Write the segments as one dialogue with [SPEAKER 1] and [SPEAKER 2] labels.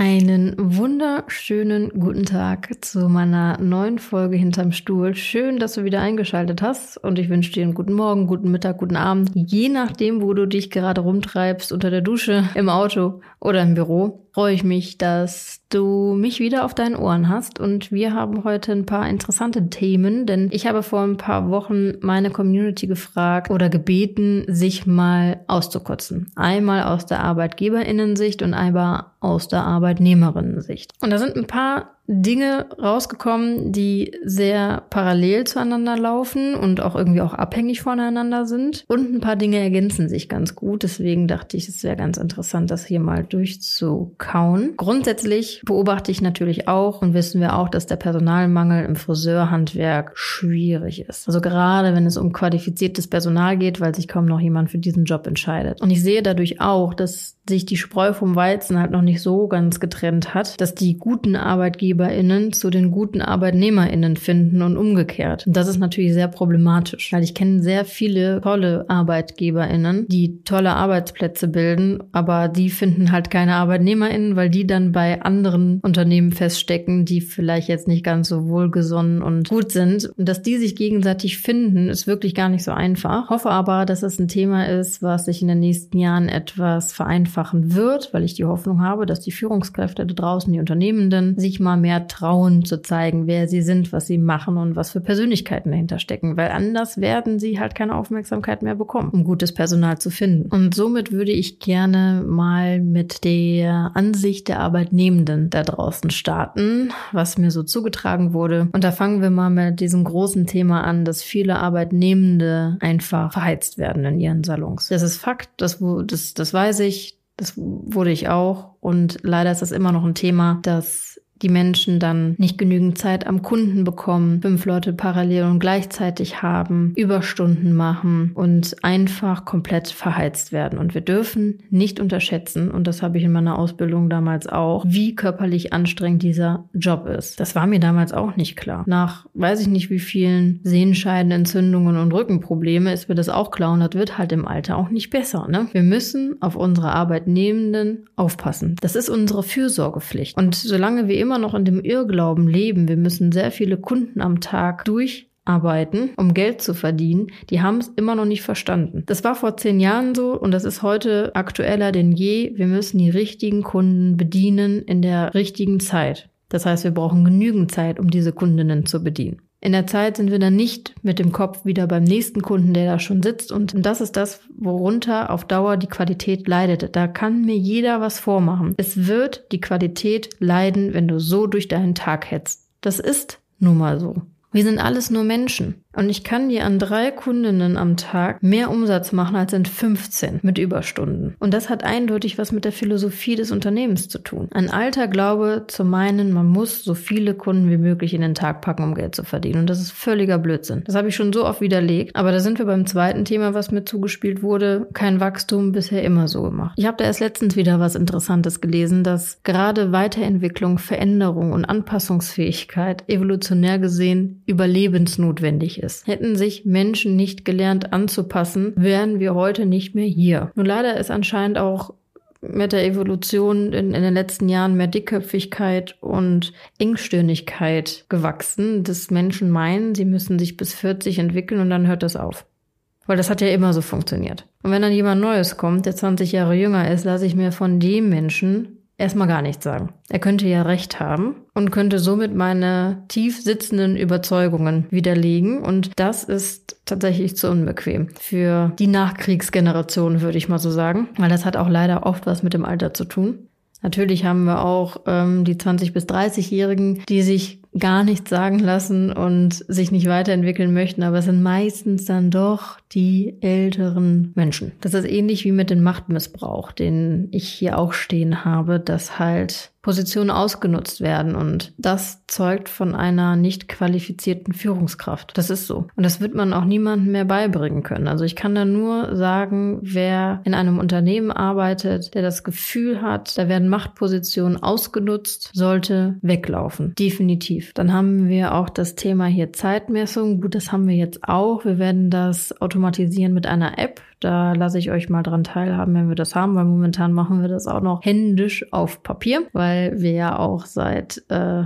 [SPEAKER 1] Einen wunderschönen guten Tag zu meiner neuen Folge hinterm Stuhl. Schön, dass du wieder eingeschaltet hast und ich wünsche dir einen guten Morgen, guten Mittag, guten Abend, je nachdem, wo du dich gerade rumtreibst, unter der Dusche, im Auto oder im Büro freue ich mich, dass du mich wieder auf deinen Ohren hast und wir haben heute ein paar interessante Themen, denn ich habe vor ein paar Wochen meine Community gefragt oder gebeten, sich mal auszukotzen. Einmal aus der Arbeitgeberinnensicht und einmal aus der Arbeitnehmerinnensicht. Und da sind ein paar Dinge rausgekommen, die sehr parallel zueinander laufen und auch irgendwie auch abhängig voneinander sind. Und ein paar Dinge ergänzen sich ganz gut. Deswegen dachte ich, es wäre ganz interessant, das hier mal durchzukauen. Grundsätzlich beobachte ich natürlich auch und wissen wir auch, dass der Personalmangel im Friseurhandwerk schwierig ist. Also gerade wenn es um qualifiziertes Personal geht, weil sich kaum noch jemand für diesen Job entscheidet. Und ich sehe dadurch auch, dass sich die Spreu vom Weizen halt noch nicht so ganz getrennt hat, dass die guten ArbeitgeberInnen zu den guten ArbeitnehmerInnen finden und umgekehrt. Und das ist natürlich sehr problematisch, weil ich kenne sehr viele tolle ArbeitgeberInnen, die tolle Arbeitsplätze bilden, aber die finden halt keine ArbeitnehmerInnen, weil die dann bei anderen Unternehmen feststecken, die vielleicht jetzt nicht ganz so wohlgesonnen und gut sind. Und dass die sich gegenseitig finden, ist wirklich gar nicht so einfach. Hoffe aber, dass es ein Thema ist, was sich in den nächsten Jahren etwas vereinfachen wird, weil ich die Hoffnung habe, dass die Führungskräfte da draußen, die Unternehmenden, sich mal mehr trauen zu zeigen, wer sie sind, was sie machen und was für Persönlichkeiten dahinter stecken, weil anders werden sie halt keine Aufmerksamkeit mehr bekommen, um gutes Personal zu finden. Und somit würde ich gerne mal mit der Ansicht der Arbeitnehmenden da draußen starten, was mir so zugetragen wurde. Und da fangen wir mal mit diesem großen Thema an, dass viele Arbeitnehmende einfach verheizt werden in ihren Salons. Das ist Fakt, das, das, das weiß ich, das wurde ich auch. Und leider ist das immer noch ein Thema, dass die Menschen dann nicht genügend Zeit am Kunden bekommen, fünf Leute parallel und gleichzeitig haben, Überstunden machen und einfach komplett verheizt werden. Und wir dürfen nicht unterschätzen, und das habe ich in meiner Ausbildung damals auch, wie körperlich anstrengend dieser Job ist. Das war mir damals auch nicht klar. Nach weiß ich nicht wie vielen Sehenscheidenentzündungen und Rückenprobleme ist mir das auch klar und das wird halt im Alter auch nicht besser. Ne? Wir müssen auf unsere Arbeitnehmenden aufpassen. Das ist unsere Fürsorgepflicht. Und solange wir immer immer noch in dem Irrglauben leben, wir müssen sehr viele Kunden am Tag durcharbeiten, um Geld zu verdienen, die haben es immer noch nicht verstanden. Das war vor zehn Jahren so und das ist heute aktueller denn je. Wir müssen die richtigen Kunden bedienen in der richtigen Zeit. Das heißt, wir brauchen genügend Zeit, um diese Kundinnen zu bedienen. In der Zeit sind wir dann nicht mit dem Kopf wieder beim nächsten Kunden, der da schon sitzt. Und das ist das, worunter auf Dauer die Qualität leidet. Da kann mir jeder was vormachen. Es wird die Qualität leiden, wenn du so durch deinen Tag hetzt. Das ist nun mal so. Wir sind alles nur Menschen. Und ich kann dir an drei Kundinnen am Tag mehr Umsatz machen als in 15 mit Überstunden. Und das hat eindeutig was mit der Philosophie des Unternehmens zu tun. Ein alter Glaube zu meinen, man muss so viele Kunden wie möglich in den Tag packen, um Geld zu verdienen. Und das ist völliger Blödsinn. Das habe ich schon so oft widerlegt. Aber da sind wir beim zweiten Thema, was mir zugespielt wurde. Kein Wachstum bisher immer so gemacht. Ich habe da erst letztens wieder was Interessantes gelesen, dass gerade Weiterentwicklung, Veränderung und Anpassungsfähigkeit evolutionär gesehen überlebensnotwendig ist ist. Hätten sich Menschen nicht gelernt anzupassen, wären wir heute nicht mehr hier. Nur leider ist anscheinend auch mit der Evolution in, in, den letzten Jahren mehr Dickköpfigkeit und Engstirnigkeit gewachsen, dass Menschen meinen, sie müssen sich bis 40 entwickeln und dann hört das auf. Weil das hat ja immer so funktioniert. Und wenn dann jemand Neues kommt, der 20 Jahre jünger ist, lasse ich mir von dem Menschen erstmal gar nichts sagen. Er könnte ja recht haben und könnte somit meine tief sitzenden Überzeugungen widerlegen. Und das ist tatsächlich zu unbequem für die Nachkriegsgeneration, würde ich mal so sagen. Weil das hat auch leider oft was mit dem Alter zu tun. Natürlich haben wir auch ähm, die 20- bis 30-Jährigen, die sich gar nichts sagen lassen und sich nicht weiterentwickeln möchten, aber es sind meistens dann doch die älteren Menschen. Das ist ähnlich wie mit dem Machtmissbrauch, den ich hier auch stehen habe, dass halt Positionen ausgenutzt werden und das zeugt von einer nicht qualifizierten Führungskraft. Das ist so. Und das wird man auch niemandem mehr beibringen können. Also ich kann da nur sagen, wer in einem Unternehmen arbeitet, der das Gefühl hat, da werden Machtpositionen ausgenutzt, sollte weglaufen. Definitiv. Dann haben wir auch das Thema hier Zeitmessung. Gut, das haben wir jetzt auch. Wir werden das automatisieren mit einer App. Da lasse ich euch mal dran teilhaben, wenn wir das haben, weil momentan machen wir das auch noch händisch auf Papier, weil wir ja auch seit äh,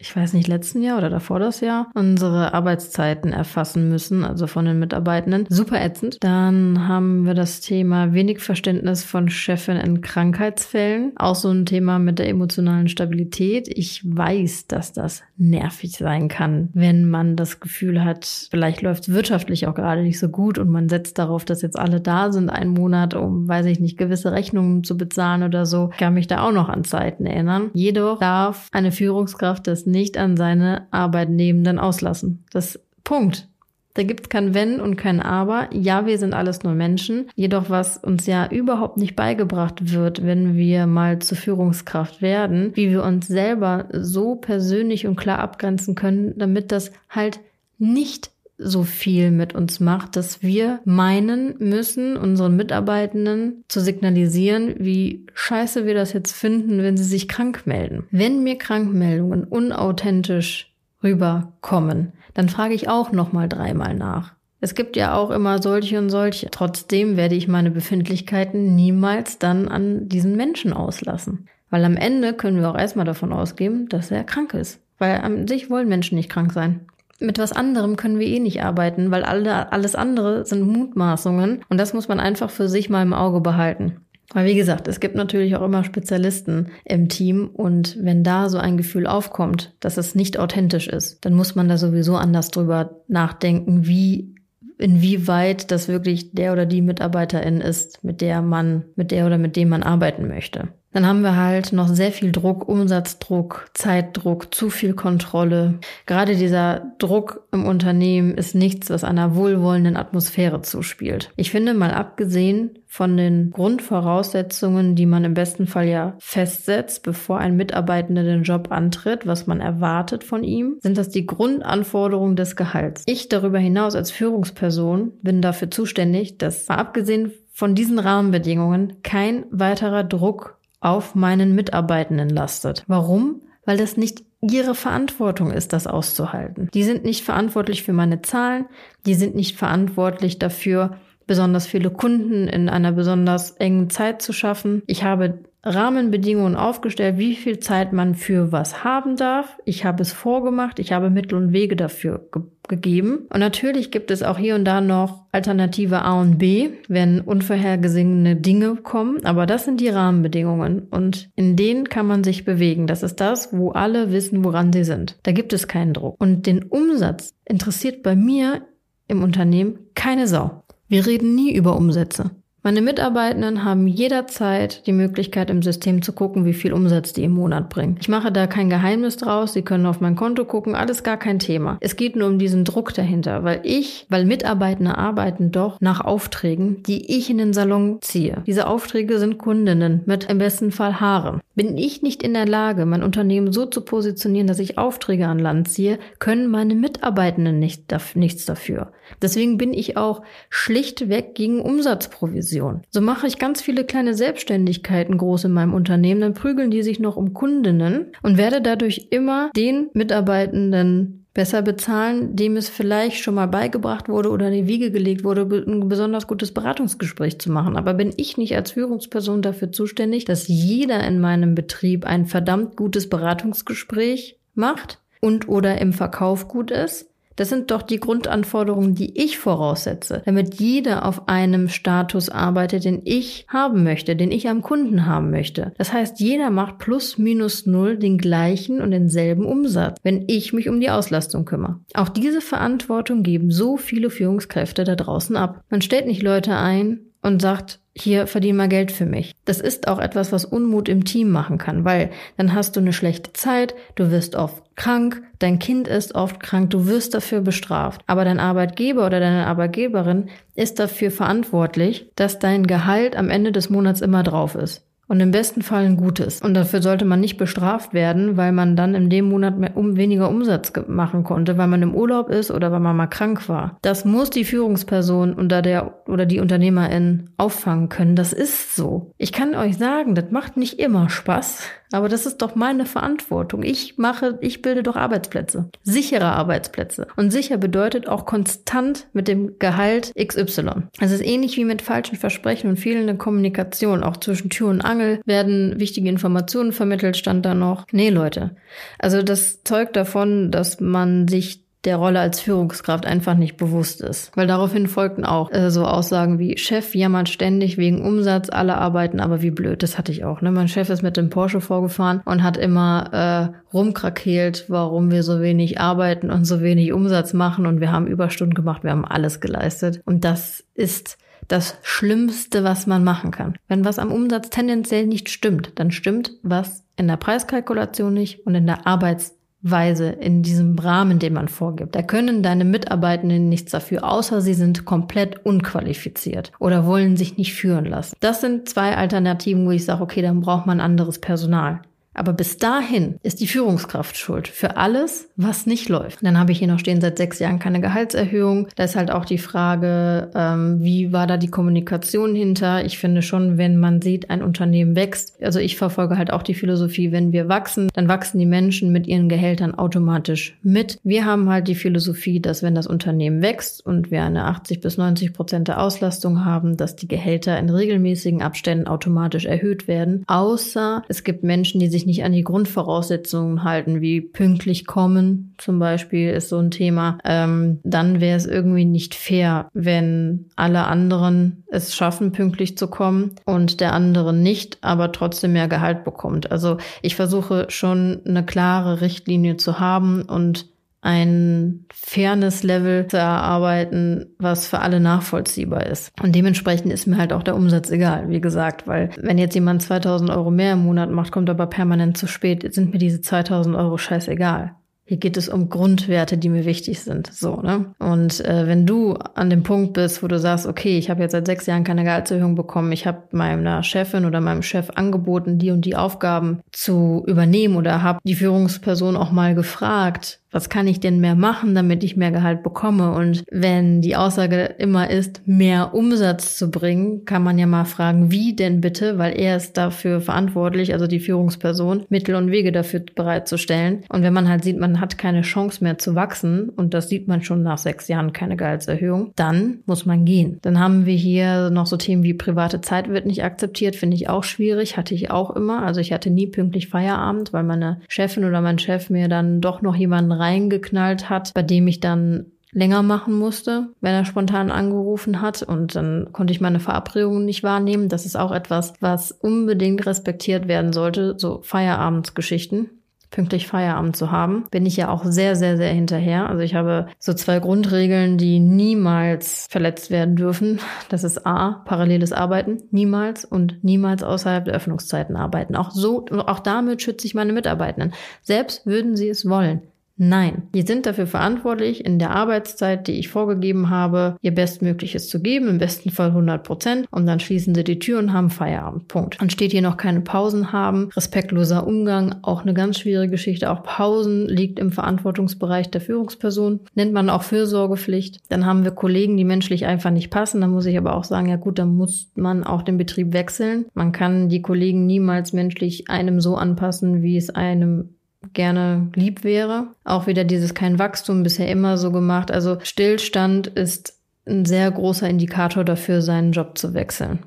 [SPEAKER 1] ich weiß nicht, letzten Jahr oder davor das Jahr, unsere Arbeitszeiten erfassen müssen, also von den Mitarbeitenden. Super ätzend. Dann haben wir das Thema wenig Verständnis von Chefin in Krankheitsfällen. Auch so ein Thema mit der emotionalen Stabilität. Ich weiß, dass das nervig sein kann, wenn man das Gefühl hat, vielleicht läuft es wirtschaftlich auch gerade nicht so gut und man setzt darauf, dass jetzt alle da sind, einen Monat, um, weiß ich nicht, gewisse Rechnungen zu bezahlen oder so. Ich kann mich da auch noch an Zeiten erinnern. Jedoch darf eine Führungskraft das nicht an seine Arbeitnehmenden auslassen. Das Punkt. Da gibt es kein Wenn und kein Aber. Ja, wir sind alles nur Menschen. Jedoch, was uns ja überhaupt nicht beigebracht wird, wenn wir mal zur Führungskraft werden, wie wir uns selber so persönlich und klar abgrenzen können, damit das halt nicht so viel mit uns macht, dass wir meinen müssen, unseren Mitarbeitenden zu signalisieren, wie scheiße wir das jetzt finden, wenn sie sich krank melden. Wenn mir Krankmeldungen unauthentisch rüberkommen, dann frage ich auch nochmal dreimal nach. Es gibt ja auch immer solche und solche. Trotzdem werde ich meine Befindlichkeiten niemals dann an diesen Menschen auslassen. Weil am Ende können wir auch erstmal davon ausgehen, dass er krank ist. Weil an sich wollen Menschen nicht krank sein mit was anderem können wir eh nicht arbeiten, weil alle, alles andere sind Mutmaßungen und das muss man einfach für sich mal im Auge behalten. Weil wie gesagt, es gibt natürlich auch immer Spezialisten im Team und wenn da so ein Gefühl aufkommt, dass es nicht authentisch ist, dann muss man da sowieso anders drüber nachdenken, wie inwieweit das wirklich der oder die Mitarbeiterin ist, mit der man, mit der oder mit dem man arbeiten möchte. Dann haben wir halt noch sehr viel Druck, Umsatzdruck, Zeitdruck, zu viel Kontrolle. Gerade dieser Druck im Unternehmen ist nichts, was einer wohlwollenden Atmosphäre zuspielt. Ich finde mal abgesehen von den Grundvoraussetzungen, die man im besten Fall ja festsetzt, bevor ein Mitarbeitender den Job antritt, was man erwartet von ihm, sind das die Grundanforderungen des Gehalts. Ich darüber hinaus als Führungsperson bin dafür zuständig, dass mal abgesehen von diesen Rahmenbedingungen kein weiterer Druck auf meinen Mitarbeitenden lastet. Warum? Weil das nicht ihre Verantwortung ist, das auszuhalten. Die sind nicht verantwortlich für meine Zahlen, die sind nicht verantwortlich dafür, besonders viele Kunden in einer besonders engen Zeit zu schaffen. Ich habe Rahmenbedingungen aufgestellt, wie viel Zeit man für was haben darf. Ich habe es vorgemacht, ich habe Mittel und Wege dafür ge gegeben. Und natürlich gibt es auch hier und da noch Alternative A und B, wenn unvorhergesehene Dinge kommen. Aber das sind die Rahmenbedingungen und in denen kann man sich bewegen. Das ist das, wo alle wissen, woran sie sind. Da gibt es keinen Druck. Und den Umsatz interessiert bei mir im Unternehmen keine Sau. Wir reden nie über Umsätze. Meine Mitarbeitenden haben jederzeit die Möglichkeit im System zu gucken, wie viel Umsatz die im Monat bringen. Ich mache da kein Geheimnis draus, sie können auf mein Konto gucken, alles gar kein Thema. Es geht nur um diesen Druck dahinter, weil ich, weil Mitarbeitende arbeiten doch nach Aufträgen, die ich in den Salon ziehe. Diese Aufträge sind Kundinnen mit im besten Fall Haaren. Bin ich nicht in der Lage, mein Unternehmen so zu positionieren, dass ich Aufträge an Land ziehe, können meine Mitarbeitenden nicht, nichts dafür. Deswegen bin ich auch schlichtweg gegen Umsatzprovision. So mache ich ganz viele kleine Selbstständigkeiten groß in meinem Unternehmen, dann prügeln die sich noch um Kundinnen und werde dadurch immer den Mitarbeitenden besser bezahlen, dem es vielleicht schon mal beigebracht wurde oder in die Wiege gelegt wurde, ein besonders gutes Beratungsgespräch zu machen. Aber bin ich nicht als Führungsperson dafür zuständig, dass jeder in meinem Betrieb ein verdammt gutes Beratungsgespräch macht und oder im Verkauf gut ist? Das sind doch die Grundanforderungen, die ich voraussetze, damit jeder auf einem Status arbeitet, den ich haben möchte, den ich am Kunden haben möchte. Das heißt, jeder macht plus minus null den gleichen und denselben Umsatz, wenn ich mich um die Auslastung kümmere. Auch diese Verantwortung geben so viele Führungskräfte da draußen ab. Man stellt nicht Leute ein, und sagt, hier verdien mal Geld für mich. Das ist auch etwas, was Unmut im Team machen kann, weil dann hast du eine schlechte Zeit, du wirst oft krank, dein Kind ist oft krank, du wirst dafür bestraft. Aber dein Arbeitgeber oder deine Arbeitgeberin ist dafür verantwortlich, dass dein Gehalt am Ende des Monats immer drauf ist und im besten Fall ein gutes. Und dafür sollte man nicht bestraft werden, weil man dann in dem Monat mehr, um, weniger Umsatz machen konnte, weil man im Urlaub ist oder weil man mal krank war. Das muss die Führungsperson oder der oder die Unternehmerin auffangen können. Das ist so. Ich kann euch sagen, das macht nicht immer Spaß. Aber das ist doch meine Verantwortung. Ich mache, ich bilde doch Arbeitsplätze. Sichere Arbeitsplätze. Und sicher bedeutet auch konstant mit dem Gehalt XY. Es ist ähnlich wie mit falschen Versprechen und fehlender Kommunikation. Auch zwischen Tür und Angel werden wichtige Informationen vermittelt, stand da noch. Nee, Leute. Also das zeugt davon, dass man sich der Rolle als Führungskraft einfach nicht bewusst ist. Weil daraufhin folgten auch äh, so Aussagen wie Chef jammert ständig wegen Umsatz, alle arbeiten aber wie blöd. Das hatte ich auch. Ne? Mein Chef ist mit dem Porsche vorgefahren und hat immer äh, rumkrakeelt, warum wir so wenig arbeiten und so wenig Umsatz machen und wir haben Überstunden gemacht, wir haben alles geleistet. Und das ist das Schlimmste, was man machen kann. Wenn was am Umsatz tendenziell nicht stimmt, dann stimmt was in der Preiskalkulation nicht und in der Arbeits Weise in diesem Rahmen, den man vorgibt. Da können deine Mitarbeitenden nichts dafür, außer sie sind komplett unqualifiziert oder wollen sich nicht führen lassen. Das sind zwei Alternativen, wo ich sage, okay, dann braucht man anderes Personal. Aber bis dahin ist die Führungskraft schuld für alles, was nicht läuft. Dann habe ich hier noch stehen, seit sechs Jahren keine Gehaltserhöhung. Da ist halt auch die Frage, ähm, wie war da die Kommunikation hinter? Ich finde schon, wenn man sieht, ein Unternehmen wächst, also ich verfolge halt auch die Philosophie, wenn wir wachsen, dann wachsen die Menschen mit ihren Gehältern automatisch mit. Wir haben halt die Philosophie, dass wenn das Unternehmen wächst und wir eine 80 bis 90 Prozent der Auslastung haben, dass die Gehälter in regelmäßigen Abständen automatisch erhöht werden. Außer es gibt Menschen, die sich sich nicht an die Grundvoraussetzungen halten, wie pünktlich kommen zum Beispiel ist so ein Thema, ähm, dann wäre es irgendwie nicht fair, wenn alle anderen es schaffen, pünktlich zu kommen und der andere nicht, aber trotzdem mehr Gehalt bekommt. Also ich versuche schon eine klare Richtlinie zu haben und ein Fairness-Level zu erarbeiten, was für alle nachvollziehbar ist. Und dementsprechend ist mir halt auch der Umsatz egal, wie gesagt, weil wenn jetzt jemand 2000 Euro mehr im Monat macht, kommt aber permanent zu spät, sind mir diese 2000 Euro scheißegal. Hier geht es um Grundwerte, die mir wichtig sind. So, ne? Und äh, wenn du an dem Punkt bist, wo du sagst, okay, ich habe jetzt seit sechs Jahren keine Gehaltserhöhung bekommen, ich habe meiner Chefin oder meinem Chef angeboten, die und die Aufgaben zu übernehmen oder habe die Führungsperson auch mal gefragt, was kann ich denn mehr machen, damit ich mehr Gehalt bekomme? Und wenn die Aussage immer ist, mehr Umsatz zu bringen, kann man ja mal fragen, wie denn bitte, weil er ist dafür verantwortlich, also die Führungsperson, Mittel und Wege dafür bereitzustellen. Und wenn man halt sieht, man hat keine Chance mehr zu wachsen, und das sieht man schon nach sechs Jahren keine Gehaltserhöhung, dann muss man gehen. Dann haben wir hier noch so Themen wie private Zeit wird nicht akzeptiert, finde ich auch schwierig, hatte ich auch immer. Also ich hatte nie pünktlich Feierabend, weil meine Chefin oder mein Chef mir dann doch noch jemanden reingeknallt hat, bei dem ich dann länger machen musste, wenn er spontan angerufen hat und dann konnte ich meine Verabredungen nicht wahrnehmen. Das ist auch etwas, was unbedingt respektiert werden sollte, so Feierabendsgeschichten pünktlich Feierabend zu haben, bin ich ja auch sehr, sehr, sehr hinterher. Also ich habe so zwei Grundregeln, die niemals verletzt werden dürfen. Das ist A, paralleles Arbeiten, niemals und niemals außerhalb der Öffnungszeiten arbeiten. Auch so, auch damit schütze ich meine Mitarbeitenden. Selbst würden sie es wollen. Nein, die sind dafür verantwortlich, in der Arbeitszeit, die ich vorgegeben habe, ihr Bestmögliches zu geben, im besten Fall 100 Prozent, und dann schließen sie die Tür und haben Feierabend. Punkt. Dann steht hier noch keine Pausen haben, respektloser Umgang, auch eine ganz schwierige Geschichte. Auch Pausen liegt im Verantwortungsbereich der Führungsperson, nennt man auch Fürsorgepflicht. Dann haben wir Kollegen, die menschlich einfach nicht passen. Dann muss ich aber auch sagen, ja gut, dann muss man auch den Betrieb wechseln. Man kann die Kollegen niemals menschlich einem so anpassen, wie es einem gerne lieb wäre. Auch wieder dieses kein Wachstum bisher immer so gemacht. Also Stillstand ist ein sehr großer Indikator dafür, seinen Job zu wechseln.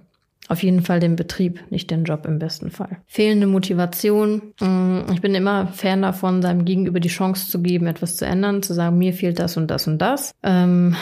[SPEAKER 1] Auf jeden Fall den Betrieb, nicht den Job im besten Fall. Fehlende Motivation. Mm, ich bin immer Fan davon, seinem Gegenüber die Chance zu geben, etwas zu ändern, zu sagen, mir fehlt das und das und das. Ähm,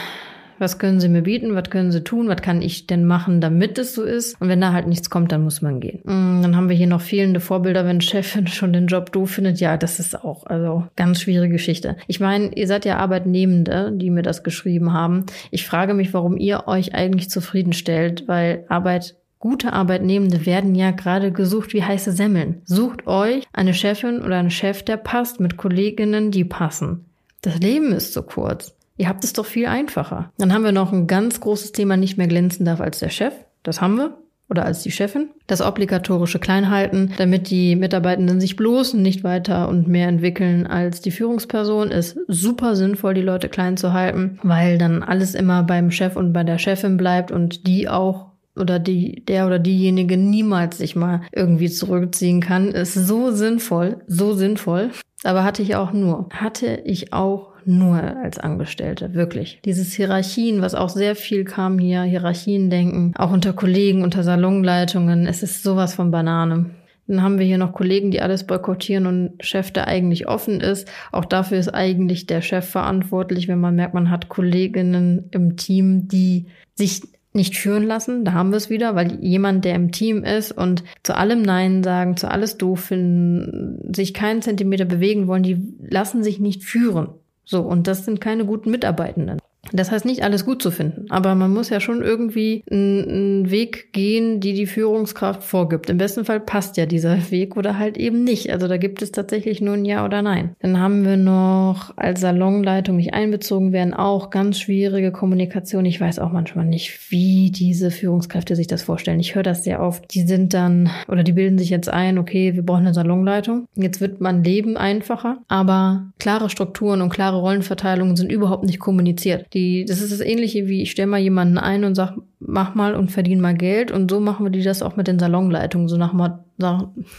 [SPEAKER 1] was können Sie mir bieten? Was können Sie tun? Was kann ich denn machen, damit es so ist? Und wenn da halt nichts kommt, dann muss man gehen. Mm, dann haben wir hier noch fehlende Vorbilder, wenn Chefin schon den Job doof findet. Ja, das ist auch, also ganz schwierige Geschichte. Ich meine, ihr seid ja Arbeitnehmende, die mir das geschrieben haben. Ich frage mich, warum ihr euch eigentlich zufriedenstellt, weil Arbeit Gute Arbeitnehmende werden ja gerade gesucht wie heiße Semmeln. Sucht euch eine Chefin oder einen Chef, der passt, mit Kolleginnen, die passen. Das Leben ist so kurz. Ihr habt es doch viel einfacher. Dann haben wir noch ein ganz großes Thema, nicht mehr glänzen darf als der Chef. Das haben wir. Oder als die Chefin. Das obligatorische Kleinhalten, damit die Mitarbeitenden sich bloß nicht weiter und mehr entwickeln als die Führungsperson, ist super sinnvoll, die Leute klein zu halten, weil dann alles immer beim Chef und bei der Chefin bleibt und die auch oder die, der oder diejenige niemals sich mal irgendwie zurückziehen kann, ist so sinnvoll, so sinnvoll. Aber hatte ich auch nur. Hatte ich auch nur als Angestellte, wirklich. Dieses Hierarchien, was auch sehr viel kam hier, Hierarchien denken, auch unter Kollegen, unter Salonleitungen, es ist sowas von Banane. Dann haben wir hier noch Kollegen, die alles boykottieren und Chef, der eigentlich offen ist. Auch dafür ist eigentlich der Chef verantwortlich, wenn man merkt, man hat Kolleginnen im Team, die sich nicht führen lassen, da haben wir es wieder, weil jemand, der im Team ist und zu allem Nein sagen, zu alles doof finden, sich keinen Zentimeter bewegen wollen, die lassen sich nicht führen. So, und das sind keine guten Mitarbeitenden. Das heißt nicht alles gut zu finden, aber man muss ja schon irgendwie einen Weg gehen, die die Führungskraft vorgibt. Im besten Fall passt ja dieser Weg oder halt eben nicht. Also da gibt es tatsächlich nur ein Ja oder Nein. Dann haben wir noch als Salonleitung nicht einbezogen werden, auch ganz schwierige Kommunikation. Ich weiß auch manchmal nicht, wie diese Führungskräfte sich das vorstellen. Ich höre das sehr oft. Die sind dann oder die bilden sich jetzt ein, okay, wir brauchen eine Salonleitung. Jetzt wird man Leben einfacher, aber klare Strukturen und klare Rollenverteilungen sind überhaupt nicht kommuniziert. Die, das ist das Ähnliche wie, ich stelle mal jemanden ein und sag, mach mal und verdien mal Geld. Und so machen wir die das auch mit den Salonleitungen, so nach,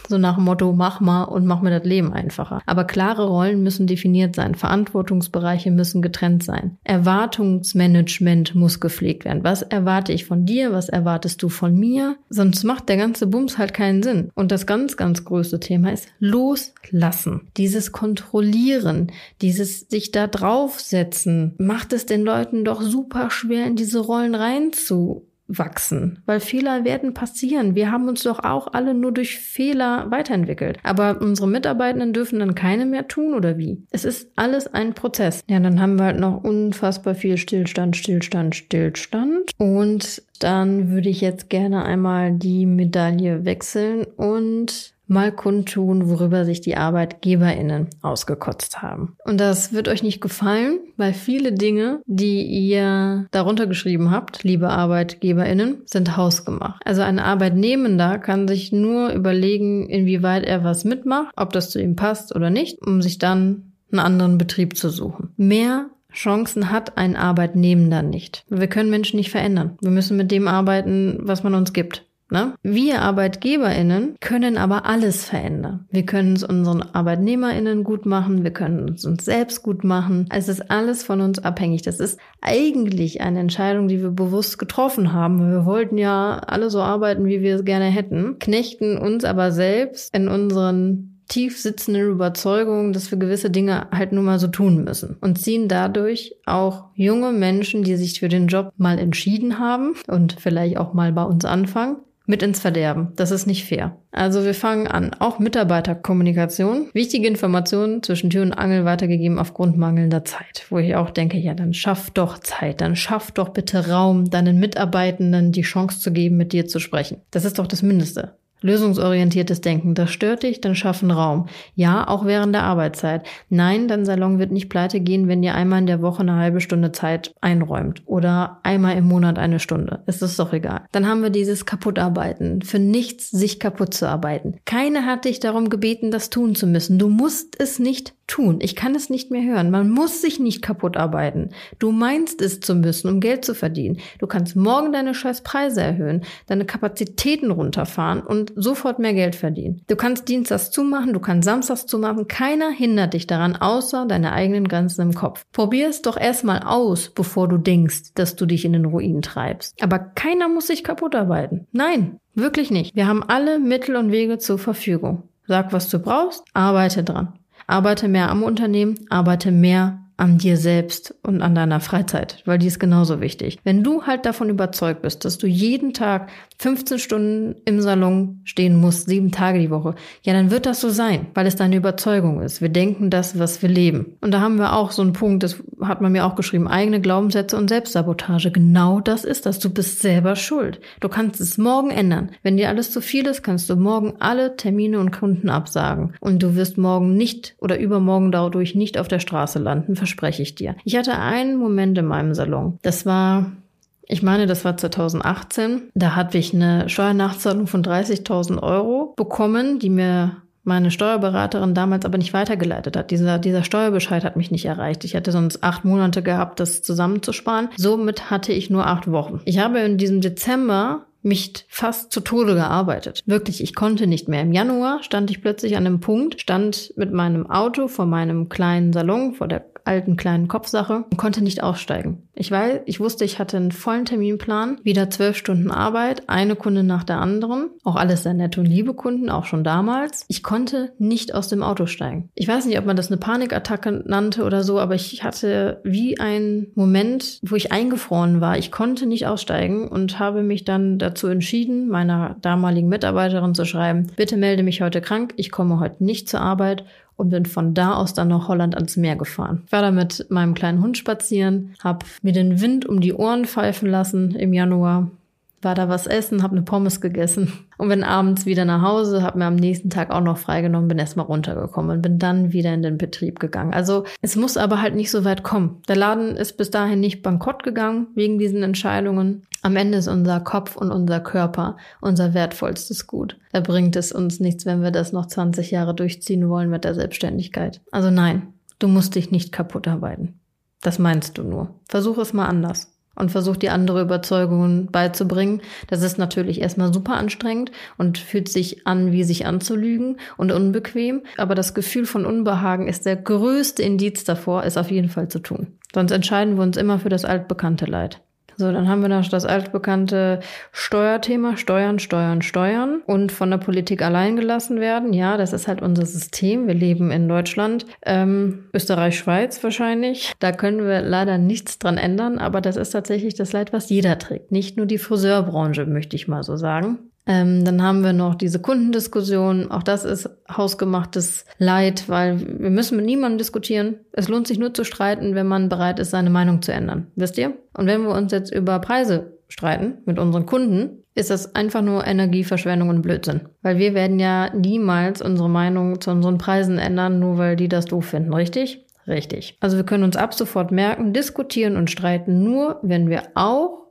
[SPEAKER 1] so nach Motto, mach mal und mach mir das Leben einfacher. Aber klare Rollen müssen definiert sein. Verantwortungsbereiche müssen getrennt sein. Erwartungsmanagement muss gepflegt werden. Was erwarte ich von dir? Was erwartest du von mir? Sonst macht der ganze Bums halt keinen Sinn. Und das ganz, ganz größte Thema ist loslassen. Dieses Kontrollieren, dieses sich da draufsetzen, macht es den Leuten doch super schwer, in diese Rollen reinzu wachsen, weil Fehler werden passieren. Wir haben uns doch auch alle nur durch Fehler weiterentwickelt. Aber unsere Mitarbeitenden dürfen dann keine mehr tun oder wie? Es ist alles ein Prozess. Ja, dann haben wir halt noch unfassbar viel Stillstand, Stillstand, Stillstand. Und dann würde ich jetzt gerne einmal die Medaille wechseln und mal kundtun, worüber sich die ArbeitgeberInnen ausgekotzt haben. Und das wird euch nicht gefallen, weil viele Dinge, die ihr darunter geschrieben habt, liebe ArbeitgeberInnen, sind hausgemacht. Also ein Arbeitnehmender kann sich nur überlegen, inwieweit er was mitmacht, ob das zu ihm passt oder nicht, um sich dann einen anderen Betrieb zu suchen. Mehr Chancen hat ein Arbeitnehmender nicht. Wir können Menschen nicht verändern. Wir müssen mit dem arbeiten, was man uns gibt. Ne? Wir ArbeitgeberInnen können aber alles verändern. Wir können es unseren ArbeitnehmerInnen gut machen, wir können es uns selbst gut machen. Es ist alles von uns abhängig. Das ist eigentlich eine Entscheidung, die wir bewusst getroffen haben. Wir wollten ja alle so arbeiten, wie wir es gerne hätten, knechten uns aber selbst in unseren tief sitzenden Überzeugungen, dass wir gewisse Dinge halt nur mal so tun müssen und ziehen dadurch auch junge Menschen, die sich für den Job mal entschieden haben und vielleicht auch mal bei uns anfangen, mit ins Verderben. Das ist nicht fair. Also wir fangen an. Auch Mitarbeiterkommunikation. Wichtige Informationen zwischen Tür und Angel weitergegeben aufgrund mangelnder Zeit. Wo ich auch denke, ja, dann schaff doch Zeit. Dann schaff doch bitte Raum, deinen Mitarbeitenden die Chance zu geben, mit dir zu sprechen. Das ist doch das Mindeste. Lösungsorientiertes Denken, das stört dich, dann schaffen Raum. Ja, auch während der Arbeitszeit. Nein, dein Salon wird nicht pleite gehen, wenn dir einmal in der Woche eine halbe Stunde Zeit einräumt oder einmal im Monat eine Stunde. Es ist doch egal. Dann haben wir dieses Kaputtarbeiten. Für nichts sich kaputt zu arbeiten. Keiner hat dich darum gebeten, das tun zu müssen. Du musst es nicht tun. Ich kann es nicht mehr hören. Man muss sich nicht kaputt arbeiten. Du meinst es zu müssen, um Geld zu verdienen. Du kannst morgen deine scheiß Preise erhöhen, deine Kapazitäten runterfahren und sofort mehr Geld verdienen. Du kannst Dienstags zumachen, du kannst Samstags zumachen. Keiner hindert dich daran, außer deine eigenen Grenzen im Kopf. Probier es doch erstmal aus, bevor du denkst, dass du dich in den Ruin treibst. Aber keiner muss sich kaputt arbeiten. Nein, wirklich nicht. Wir haben alle Mittel und Wege zur Verfügung. Sag, was du brauchst, arbeite dran. Arbeite mehr am Unternehmen, arbeite mehr an dir selbst und an deiner Freizeit, weil die ist genauso wichtig. Wenn du halt davon überzeugt bist, dass du jeden Tag 15 Stunden im Salon stehen musst, sieben Tage die Woche, ja, dann wird das so sein, weil es deine Überzeugung ist. Wir denken das, was wir leben. Und da haben wir auch so einen Punkt, das hat man mir auch geschrieben, eigene Glaubenssätze und Selbstsabotage. Genau das ist das. Du bist selber schuld. Du kannst es morgen ändern. Wenn dir alles zu viel ist, kannst du morgen alle Termine und Kunden absagen. Und du wirst morgen nicht oder übermorgen dadurch nicht auf der Straße landen verspreche ich dir. Ich hatte einen Moment in meinem Salon. Das war ich meine, das war 2018. Da hatte ich eine Steuernachzahlung von 30.000 Euro bekommen, die mir meine Steuerberaterin damals aber nicht weitergeleitet hat. Dieser, dieser Steuerbescheid hat mich nicht erreicht. Ich hätte sonst acht Monate gehabt, das zusammenzusparen. Somit hatte ich nur acht Wochen. Ich habe in diesem Dezember mich fast zu Tode gearbeitet. Wirklich, ich konnte nicht mehr. Im Januar stand ich plötzlich an einem Punkt, stand mit meinem Auto vor meinem kleinen Salon, vor der alten kleinen Kopfsache und konnte nicht aussteigen. Ich weiß, ich wusste, ich hatte einen vollen Terminplan, wieder zwölf Stunden Arbeit, eine Kunde nach der anderen, auch alles sehr nette und liebe Kunden, auch schon damals. Ich konnte nicht aus dem Auto steigen. Ich weiß nicht, ob man das eine Panikattacke nannte oder so, aber ich hatte wie ein Moment, wo ich eingefroren war. Ich konnte nicht aussteigen und habe mich dann dazu entschieden, meiner damaligen Mitarbeiterin zu schreiben, bitte melde mich heute krank, ich komme heute nicht zur Arbeit und bin von da aus dann nach Holland ans Meer gefahren. Ich war da mit meinem kleinen Hund spazieren, habe mir den Wind um die Ohren pfeifen lassen im Januar, war da was essen, habe eine Pommes gegessen und bin abends wieder nach Hause, habe mir am nächsten Tag auch noch freigenommen, bin erstmal runtergekommen und bin dann wieder in den Betrieb gegangen. Also es muss aber halt nicht so weit kommen. Der Laden ist bis dahin nicht bankrott gegangen wegen diesen Entscheidungen. Am Ende ist unser Kopf und unser Körper unser wertvollstes Gut. Da bringt es uns nichts, wenn wir das noch 20 Jahre durchziehen wollen mit der Selbstständigkeit. Also nein, du musst dich nicht kaputt arbeiten. Das meinst du nur. Versuch es mal anders und versucht die andere Überzeugungen beizubringen. Das ist natürlich erstmal super anstrengend und fühlt sich an, wie sich anzulügen und unbequem. Aber das Gefühl von Unbehagen ist der größte Indiz davor, es auf jeden Fall zu tun. Sonst entscheiden wir uns immer für das altbekannte Leid. So, dann haben wir noch das altbekannte Steuerthema, Steuern, Steuern, Steuern und von der Politik allein gelassen werden. Ja, das ist halt unser System. Wir leben in Deutschland, ähm, Österreich, Schweiz wahrscheinlich. Da können wir leider nichts dran ändern, aber das ist tatsächlich das Leid, was jeder trägt. Nicht nur die Friseurbranche, möchte ich mal so sagen. Ähm, dann haben wir noch diese Kundendiskussion. Auch das ist hausgemachtes Leid, weil wir müssen mit niemandem diskutieren. Es lohnt sich nur zu streiten, wenn man bereit ist, seine Meinung zu ändern. Wisst ihr? Und wenn wir uns jetzt über Preise streiten mit unseren Kunden, ist das einfach nur Energieverschwendung und Blödsinn. Weil wir werden ja niemals unsere Meinung zu unseren Preisen ändern, nur weil die das doof finden, richtig? Richtig. Also wir können uns ab sofort merken, diskutieren und streiten nur, wenn wir auch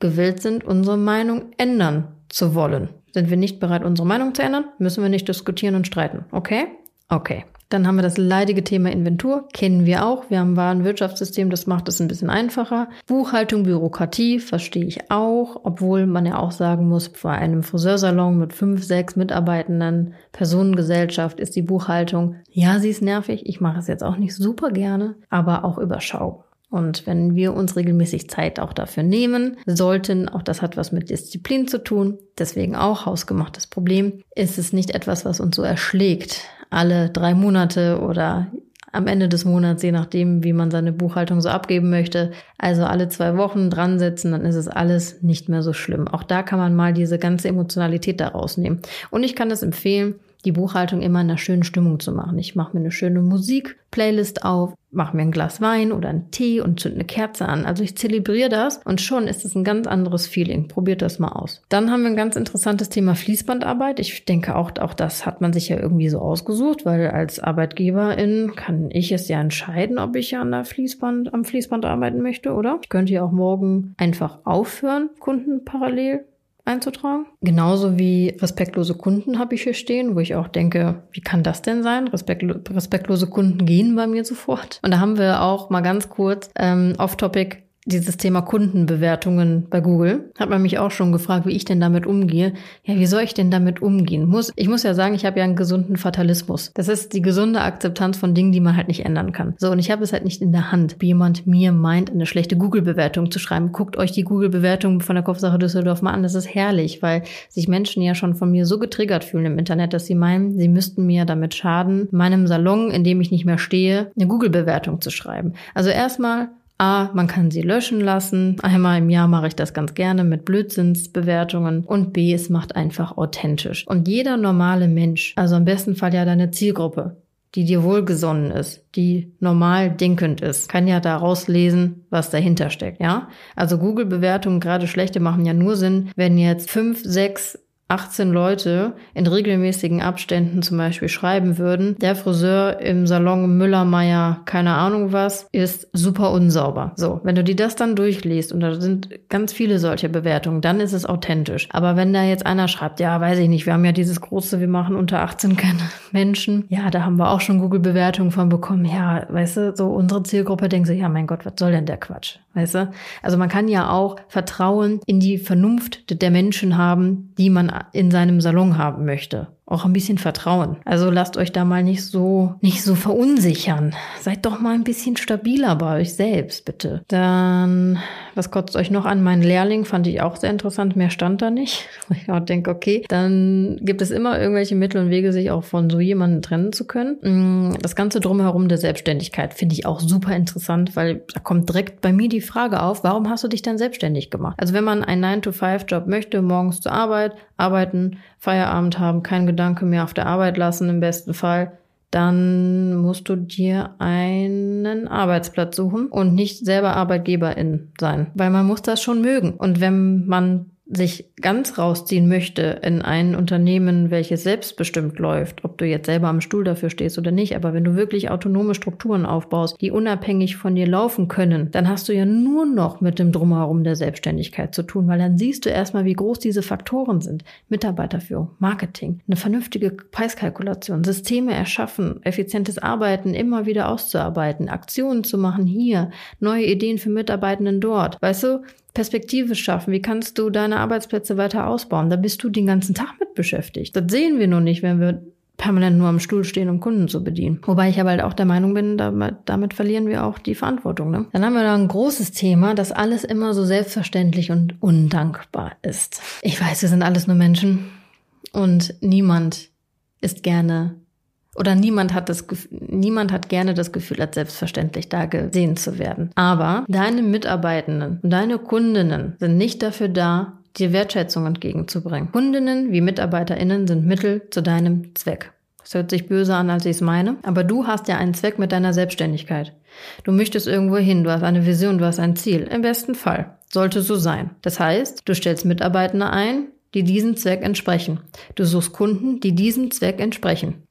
[SPEAKER 1] gewillt sind, unsere Meinung ändern zu wollen. Sind wir nicht bereit, unsere Meinung zu ändern, müssen wir nicht diskutieren und streiten. Okay? Okay. Dann haben wir das leidige Thema Inventur, kennen wir auch. Wir haben ein Warenwirtschaftssystem, das macht es ein bisschen einfacher. Buchhaltung, Bürokratie, verstehe ich auch, obwohl man ja auch sagen muss, bei einem Friseursalon mit fünf, sechs Mitarbeitenden, Personengesellschaft ist die Buchhaltung, ja, sie ist nervig, ich mache es jetzt auch nicht super gerne, aber auch überschaubar. Und wenn wir uns regelmäßig Zeit auch dafür nehmen sollten, auch das hat was mit Disziplin zu tun, deswegen auch hausgemachtes Problem, ist es nicht etwas, was uns so erschlägt. Alle drei Monate oder am Ende des Monats, je nachdem, wie man seine Buchhaltung so abgeben möchte. Also alle zwei Wochen dran setzen, dann ist es alles nicht mehr so schlimm. Auch da kann man mal diese ganze Emotionalität da rausnehmen. Und ich kann es empfehlen, die Buchhaltung immer in einer schönen Stimmung zu machen. Ich mache mir eine schöne Musik-Playlist auf, mache mir ein Glas Wein oder einen Tee und zünd eine Kerze an. Also ich zelebriere das und schon ist es ein ganz anderes Feeling. Probiert das mal aus. Dann haben wir ein ganz interessantes Thema Fließbandarbeit. Ich denke auch, auch das hat man sich ja irgendwie so ausgesucht, weil als Arbeitgeberin kann ich es ja entscheiden, ob ich an der Fließband, am Fließband arbeiten möchte, oder? Ich könnte ja auch morgen einfach aufhören, Kunden parallel einzutragen. Genauso wie respektlose Kunden habe ich hier stehen, wo ich auch denke, wie kann das denn sein? Respektlo respektlose Kunden gehen bei mir sofort. Und da haben wir auch mal ganz kurz ähm, off-topic dieses Thema Kundenbewertungen bei Google. Hat man mich auch schon gefragt, wie ich denn damit umgehe. Ja, wie soll ich denn damit umgehen? Muss, ich muss ja sagen, ich habe ja einen gesunden Fatalismus. Das ist die gesunde Akzeptanz von Dingen, die man halt nicht ändern kann. So, und ich habe es halt nicht in der Hand, wie jemand mir meint, eine schlechte Google-Bewertung zu schreiben. Guckt euch die Google-Bewertung von der Kopfsache Düsseldorf mal an. Das ist herrlich, weil sich Menschen ja schon von mir so getriggert fühlen im Internet, dass sie meinen, sie müssten mir damit schaden, meinem Salon, in dem ich nicht mehr stehe, eine Google-Bewertung zu schreiben. Also erstmal A, man kann sie löschen lassen. Einmal im Jahr mache ich das ganz gerne mit Blödsinnsbewertungen. Und B, es macht einfach authentisch. Und jeder normale Mensch, also im besten Fall ja deine Zielgruppe, die dir wohlgesonnen ist, die normal denkend ist, kann ja daraus lesen, was dahinter steckt, ja? Also Google-Bewertungen, gerade schlechte, machen ja nur Sinn, wenn jetzt fünf, sechs 18 Leute in regelmäßigen Abständen zum Beispiel schreiben würden, der Friseur im Salon Müller-Meyer, keine Ahnung was, ist super unsauber. So, wenn du dir das dann durchliest und da sind ganz viele solche Bewertungen, dann ist es authentisch. Aber wenn da jetzt einer schreibt, ja, weiß ich nicht, wir haben ja dieses große, wir machen unter 18 keine Menschen. Ja, da haben wir auch schon Google-Bewertungen von bekommen. Ja, weißt du, so unsere Zielgruppe denkt so, ja, mein Gott, was soll denn der Quatsch? Weißt du? Also man kann ja auch Vertrauen in die Vernunft der Menschen haben, die man in seinem Salon haben möchte auch ein bisschen vertrauen. Also lasst euch da mal nicht so, nicht so verunsichern. Seid doch mal ein bisschen stabiler bei euch selbst, bitte. Dann, was kotzt euch noch an? Mein Lehrling fand ich auch sehr interessant. Mehr stand da nicht. Ich denke, okay, dann gibt es immer irgendwelche Mittel und Wege, sich auch von so jemandem trennen zu können. Mm, das Ganze drumherum der Selbstständigkeit finde ich auch super interessant, weil da kommt direkt bei mir die Frage auf, warum hast du dich dann selbstständig gemacht? Also wenn man einen 9-to-5-Job möchte, morgens zur Arbeit, arbeiten, Feierabend haben, kein Gedanke mehr auf der Arbeit lassen im besten Fall, dann musst du dir einen Arbeitsplatz suchen und nicht selber Arbeitgeberin sein, weil man muss das schon mögen. Und wenn man sich ganz rausziehen möchte in ein Unternehmen, welches selbstbestimmt läuft, ob du jetzt selber am Stuhl dafür stehst oder nicht, aber wenn du wirklich autonome Strukturen aufbaust, die unabhängig von dir laufen können, dann hast du ja nur noch mit dem Drumherum der Selbstständigkeit zu tun, weil dann siehst du erstmal, wie groß diese Faktoren sind. Mitarbeiterführung, Marketing, eine vernünftige Preiskalkulation, Systeme erschaffen, effizientes Arbeiten immer wieder auszuarbeiten, Aktionen zu machen hier, neue Ideen für Mitarbeitenden dort. Weißt du, Perspektive schaffen? Wie kannst du deine Arbeitsplätze weiter ausbauen? Da bist du den ganzen Tag mit beschäftigt. Das sehen wir nur nicht, wenn wir permanent nur am Stuhl stehen, um Kunden zu bedienen. Wobei ich aber halt auch der Meinung bin, damit, damit verlieren wir auch die Verantwortung. Ne? Dann haben wir da ein großes Thema, dass alles immer so selbstverständlich und undankbar ist. Ich weiß, wir sind alles nur Menschen und niemand ist gerne oder niemand hat das niemand hat gerne das Gefühl, als selbstverständlich da gesehen zu werden. Aber deine Mitarbeitenden und deine Kundinnen sind nicht dafür da, dir Wertschätzung entgegenzubringen. Kundinnen wie MitarbeiterInnen sind Mittel zu deinem Zweck. Das hört sich böse an, als ich es meine, aber du hast ja einen Zweck mit deiner Selbstständigkeit. Du möchtest irgendwo hin, du hast eine Vision, du hast ein Ziel. Im besten Fall. Sollte so sein. Das heißt, du stellst Mitarbeitende ein, die diesem Zweck entsprechen. Du suchst Kunden, die diesem Zweck entsprechen.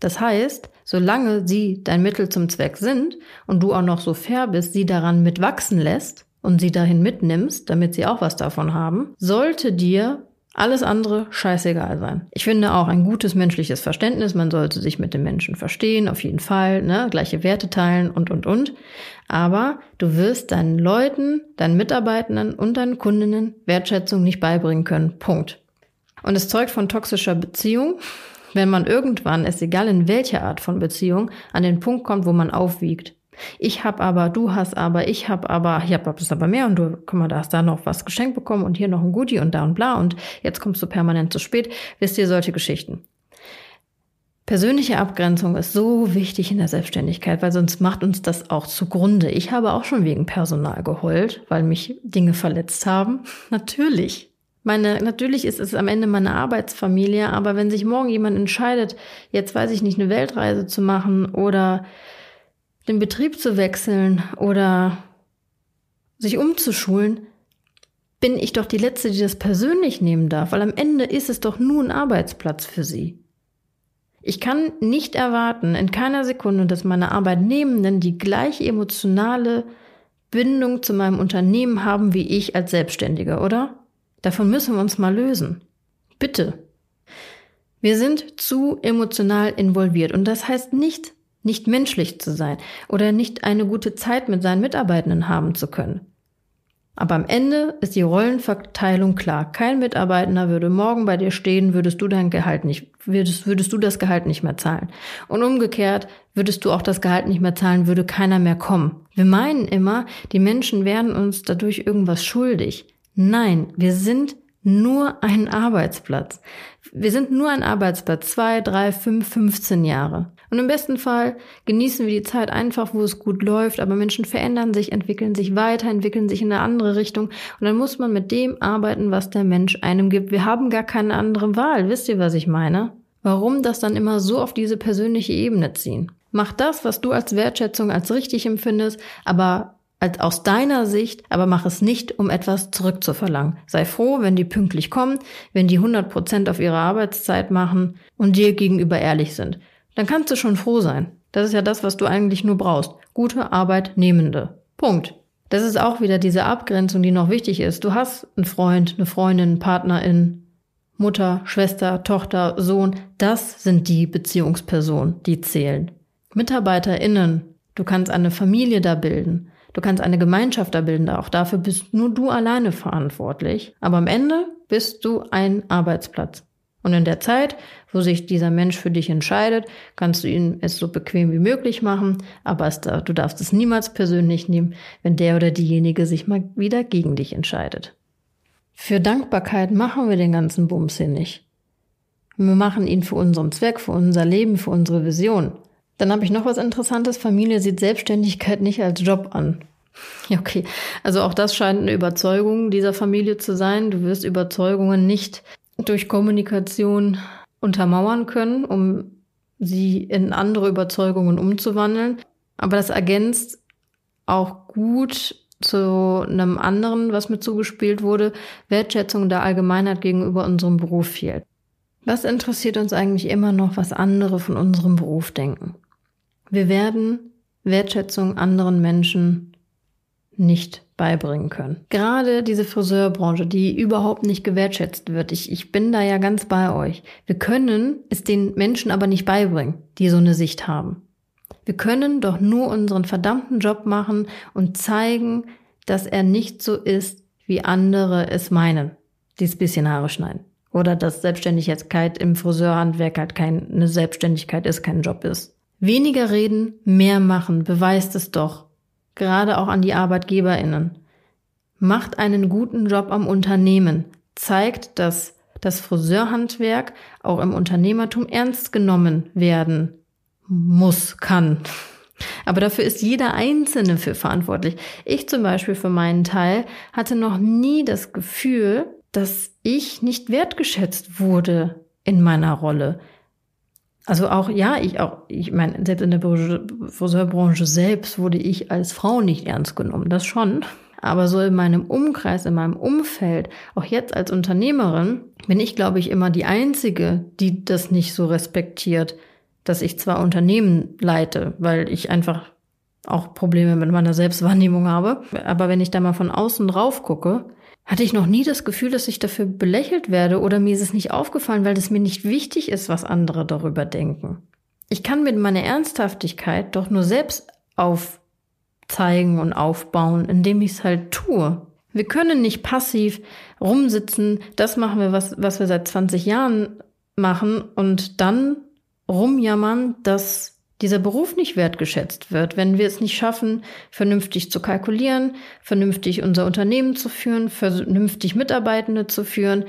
[SPEAKER 1] Das heißt, solange sie dein Mittel zum Zweck sind und du auch noch so fair bist, sie daran mitwachsen lässt und sie dahin mitnimmst, damit sie auch was davon haben, sollte dir alles andere scheißegal sein. Ich finde auch ein gutes menschliches Verständnis, man sollte sich mit dem Menschen verstehen, auf jeden Fall, ne, gleiche Werte teilen und, und, und. Aber du wirst deinen Leuten, deinen Mitarbeitenden und deinen Kundinnen Wertschätzung nicht beibringen können. Punkt. Und es zeugt von toxischer Beziehung, wenn man irgendwann, ist egal in welcher Art von Beziehung, an den Punkt kommt, wo man aufwiegt. Ich hab aber, du hast aber, ich hab aber, ich hab das aber mehr und du, guck mal, da hast da noch was geschenkt bekommen und hier noch ein Goodie und da und bla und jetzt kommst du permanent zu spät. Wisst ihr solche Geschichten? Persönliche Abgrenzung ist so wichtig in der Selbstständigkeit, weil sonst macht uns das auch zugrunde. Ich habe auch schon wegen Personal geheult, weil mich Dinge verletzt haben. Natürlich. Meine, natürlich ist es am Ende meine Arbeitsfamilie, aber wenn sich morgen jemand entscheidet, jetzt weiß ich nicht, eine Weltreise zu machen oder den Betrieb zu wechseln oder sich umzuschulen, bin ich doch die Letzte, die das persönlich nehmen darf, weil am Ende ist es doch nur ein Arbeitsplatz für sie. Ich kann nicht erwarten, in keiner Sekunde, dass meine Arbeitnehmenden die gleiche emotionale Bindung zu meinem Unternehmen haben wie ich als Selbstständiger, oder? Davon müssen wir uns mal lösen. Bitte. Wir sind zu emotional involviert und das heißt nicht, nicht menschlich zu sein oder nicht eine gute Zeit mit seinen Mitarbeitenden haben zu können. Aber am Ende ist die Rollenverteilung klar. Kein Mitarbeitender würde morgen bei dir stehen, würdest du dein Gehalt nicht, würdest, würdest du das Gehalt nicht mehr zahlen. Und umgekehrt würdest du auch das Gehalt nicht mehr zahlen, würde keiner mehr kommen. Wir meinen immer, die Menschen werden uns dadurch irgendwas schuldig. Nein, wir sind nur ein Arbeitsplatz. Wir sind nur ein Arbeitsplatz, zwei, drei, fünf, 15 Jahre. Und im besten Fall genießen wir die Zeit einfach, wo es gut läuft, aber Menschen verändern sich, entwickeln sich weiter, entwickeln sich in eine andere Richtung. Und dann muss man mit dem arbeiten, was der Mensch einem gibt. Wir haben gar keine andere Wahl. Wisst ihr, was ich meine? Warum das dann immer so auf diese persönliche Ebene ziehen? Mach das, was du als Wertschätzung als richtig empfindest, aber als aus deiner Sicht, aber mach es nicht, um etwas zurückzuverlangen. Sei froh, wenn die pünktlich kommen, wenn die 100 Prozent auf ihre Arbeitszeit machen und dir gegenüber ehrlich sind. Dann kannst du schon froh sein. Das ist ja das, was du eigentlich nur brauchst. Gute Arbeitnehmende. Punkt. Das ist auch wieder diese Abgrenzung, die noch wichtig ist. Du hast einen Freund, eine Freundin, Partnerin, Mutter, Schwester, Tochter, Sohn. Das sind die Beziehungspersonen, die zählen. MitarbeiterInnen. Du kannst eine Familie da bilden. Du kannst eine Gemeinschaft da bilden. Auch dafür bist nur du alleine verantwortlich. Aber am Ende bist du ein Arbeitsplatz. Und in der Zeit, wo sich dieser Mensch für dich entscheidet, kannst du ihn es so bequem wie möglich machen, aber es, du darfst es niemals persönlich nehmen, wenn der oder diejenige sich mal wieder gegen dich entscheidet. Für Dankbarkeit machen wir den ganzen Bums hier nicht. Wir machen ihn für unseren Zweck, für unser Leben, für unsere Vision. Dann habe ich noch was Interessantes. Familie sieht Selbstständigkeit nicht als Job an. Ja, okay. Also auch das scheint eine Überzeugung dieser Familie zu sein. Du wirst Überzeugungen nicht durch Kommunikation untermauern können, um sie in andere Überzeugungen umzuwandeln. Aber das ergänzt auch gut zu einem anderen, was mir zugespielt wurde, Wertschätzung der Allgemeinheit gegenüber unserem Beruf fehlt. Was interessiert uns eigentlich immer noch, was andere von unserem Beruf denken? Wir werden Wertschätzung anderen Menschen nicht beibringen können. Gerade diese Friseurbranche, die überhaupt nicht gewertschätzt wird. Ich, ich bin da ja ganz bei euch. Wir können es den Menschen aber nicht beibringen, die so eine Sicht haben. Wir können doch nur unseren verdammten Job machen und zeigen, dass er nicht so ist, wie andere es meinen. Dieses bisschen Haare schneiden. Oder dass Selbstständigkeit im Friseurhandwerk halt keine Selbstständigkeit ist, kein Job ist. Weniger reden, mehr machen, beweist es doch gerade auch an die Arbeitgeberinnen. Macht einen guten Job am Unternehmen, zeigt, dass das Friseurhandwerk auch im Unternehmertum ernst genommen werden muss, kann. Aber dafür ist jeder Einzelne für verantwortlich. Ich zum Beispiel für meinen Teil hatte noch nie das Gefühl, dass ich nicht wertgeschätzt wurde in meiner Rolle. Also auch, ja, ich auch, ich meine, selbst in der Friseurbranche selbst wurde ich als Frau nicht ernst genommen, das schon. Aber so in meinem Umkreis, in meinem Umfeld, auch jetzt als Unternehmerin, bin ich, glaube ich, immer die Einzige, die das nicht so respektiert, dass ich zwar Unternehmen leite, weil ich einfach auch Probleme mit meiner Selbstwahrnehmung habe. Aber wenn ich da mal von außen drauf gucke, hatte ich noch nie das Gefühl, dass ich dafür belächelt werde oder mir ist es nicht aufgefallen, weil es mir nicht wichtig ist, was andere darüber denken. Ich kann mit meiner Ernsthaftigkeit doch nur selbst aufzeigen und aufbauen, indem ich es halt tue. Wir können nicht passiv rumsitzen, das machen wir, was, was wir seit 20 Jahren machen und dann rumjammern, dass dieser Beruf nicht wertgeschätzt wird, wenn wir es nicht schaffen, vernünftig zu kalkulieren, vernünftig unser Unternehmen zu führen, vernünftig Mitarbeitende zu führen.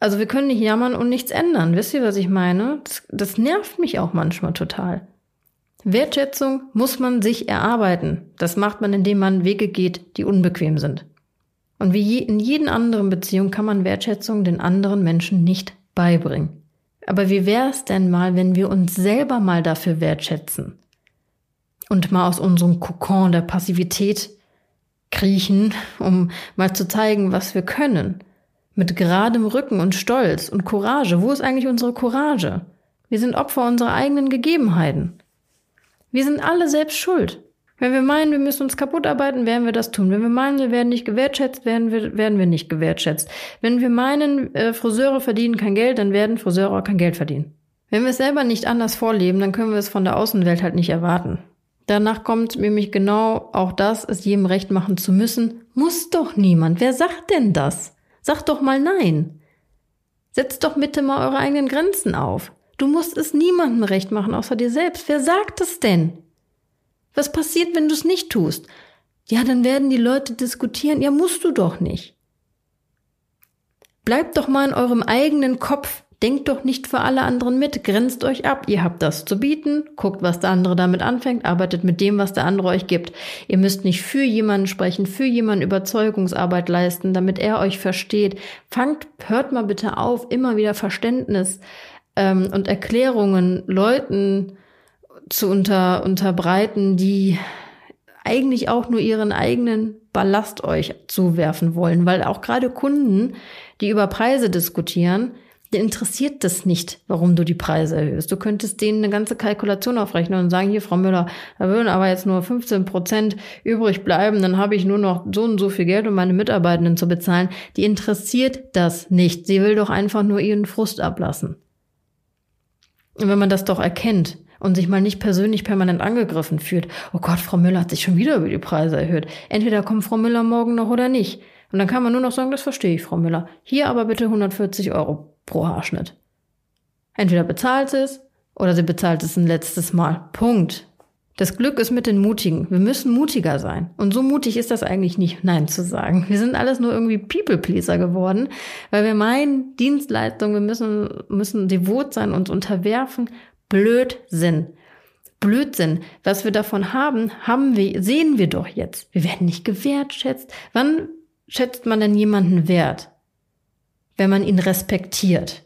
[SPEAKER 1] Also wir können nicht jammern und nichts ändern. Wisst ihr, was ich meine? Das, das nervt mich auch manchmal total. Wertschätzung muss man sich erarbeiten. Das macht man, indem man Wege geht, die unbequem sind. Und wie in jeden anderen Beziehung kann man Wertschätzung den anderen Menschen nicht beibringen. Aber wie wäre es denn mal, wenn wir uns selber mal dafür wertschätzen und mal aus unserem Kokon der Passivität kriechen, um mal zu zeigen, was wir können. Mit geradem Rücken und Stolz und Courage. Wo ist eigentlich unsere Courage? Wir sind Opfer unserer eigenen Gegebenheiten. Wir sind alle selbst schuld. Wenn wir meinen, wir müssen uns kaputt arbeiten, werden wir das tun. Wenn wir meinen, wir werden nicht gewertschätzt, werden wir, werden wir nicht gewertschätzt. Wenn wir meinen, äh, Friseure verdienen kein Geld, dann werden Friseure auch kein Geld verdienen. Wenn wir es selber nicht anders vorleben, dann können wir es von der Außenwelt halt nicht erwarten. Danach kommt nämlich genau auch das, es jedem recht machen zu müssen. Muss doch niemand. Wer sagt denn das? Sagt doch mal nein. Setzt doch bitte mal eure eigenen Grenzen auf. Du musst es niemandem recht machen, außer dir selbst. Wer sagt es denn? Was passiert, wenn du es nicht tust? Ja, dann werden die Leute diskutieren. Ja, musst du doch nicht. Bleibt doch mal in eurem eigenen Kopf. Denkt doch nicht für alle anderen mit. Grenzt euch ab. Ihr habt das zu bieten. Guckt, was der andere damit anfängt. Arbeitet mit dem, was der andere euch gibt. Ihr müsst nicht für jemanden sprechen, für jemanden Überzeugungsarbeit leisten, damit er euch versteht. Fangt, hört mal bitte auf, immer wieder Verständnis ähm, und Erklärungen Leuten zu unter, unterbreiten, die eigentlich auch nur ihren eigenen Ballast euch zuwerfen wollen, weil auch gerade Kunden, die über Preise diskutieren, der interessiert das nicht, warum du die Preise erhöhst. Du könntest denen eine ganze Kalkulation aufrechnen und sagen, hier, Frau Müller, da würden aber jetzt nur 15 Prozent übrig bleiben, dann habe ich nur noch so und so viel Geld, um meine Mitarbeitenden zu bezahlen. Die interessiert das nicht. Sie will doch einfach nur ihren Frust ablassen. Und wenn man das doch erkennt und sich mal nicht persönlich permanent angegriffen fühlt, oh Gott, Frau Müller hat sich schon wieder über die Preise erhöht. Entweder kommt Frau Müller morgen noch oder nicht. Und dann kann man nur noch sagen, das verstehe ich, Frau Müller. Hier aber bitte 140 Euro pro Haarschnitt. Entweder bezahlt es oder sie bezahlt es ein letztes Mal. Punkt. Das Glück ist mit den Mutigen. Wir müssen mutiger sein. Und so mutig ist das eigentlich nicht, Nein zu sagen. Wir sind alles nur irgendwie People-Pleaser geworden, weil wir meinen, Dienstleistung, wir müssen, müssen devot sein, uns unterwerfen. Blödsinn. Blödsinn. Was wir davon haben, haben wir, sehen wir doch jetzt. Wir werden nicht gewertschätzt. Wann schätzt man denn jemanden wert? wenn man ihn respektiert.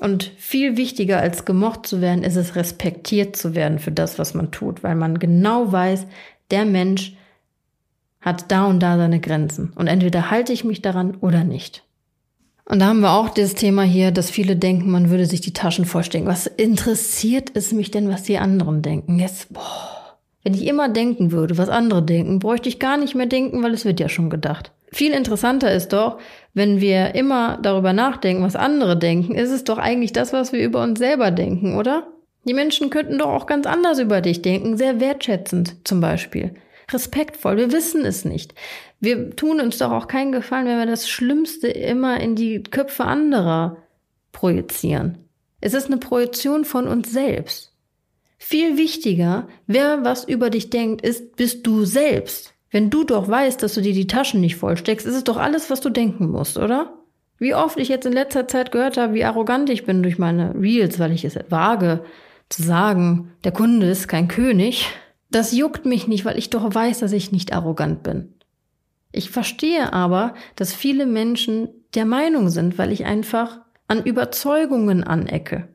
[SPEAKER 1] Und viel wichtiger als gemocht zu werden, ist es respektiert zu werden für das, was man tut, weil man genau weiß, der Mensch hat da und da seine Grenzen. Und entweder halte ich mich daran oder nicht. Und da haben wir auch das Thema hier, dass viele denken, man würde sich die Taschen vorstellen. Was interessiert es mich denn, was die anderen denken? Jetzt, boah, wenn ich immer denken würde, was andere denken, bräuchte ich gar nicht mehr denken, weil es wird ja schon gedacht. Viel interessanter ist doch, wenn wir immer darüber nachdenken, was andere denken, ist es doch eigentlich das, was wir über uns selber denken, oder? Die Menschen könnten doch auch ganz anders über dich denken, sehr wertschätzend zum Beispiel. Respektvoll, wir wissen es nicht. Wir tun uns doch auch keinen Gefallen, wenn wir das Schlimmste immer in die Köpfe anderer projizieren. Es ist eine Projektion von uns selbst. Viel wichtiger, wer was über dich denkt, ist, bist du selbst. Wenn du doch weißt, dass du dir die Taschen nicht vollsteckst, ist es doch alles, was du denken musst, oder? Wie oft ich jetzt in letzter Zeit gehört habe, wie arrogant ich bin durch meine Reels, weil ich es wage zu sagen, der Kunde ist kein König. Das juckt mich nicht, weil ich doch weiß, dass ich nicht arrogant bin. Ich verstehe aber, dass viele Menschen der Meinung sind, weil ich einfach an Überzeugungen anecke.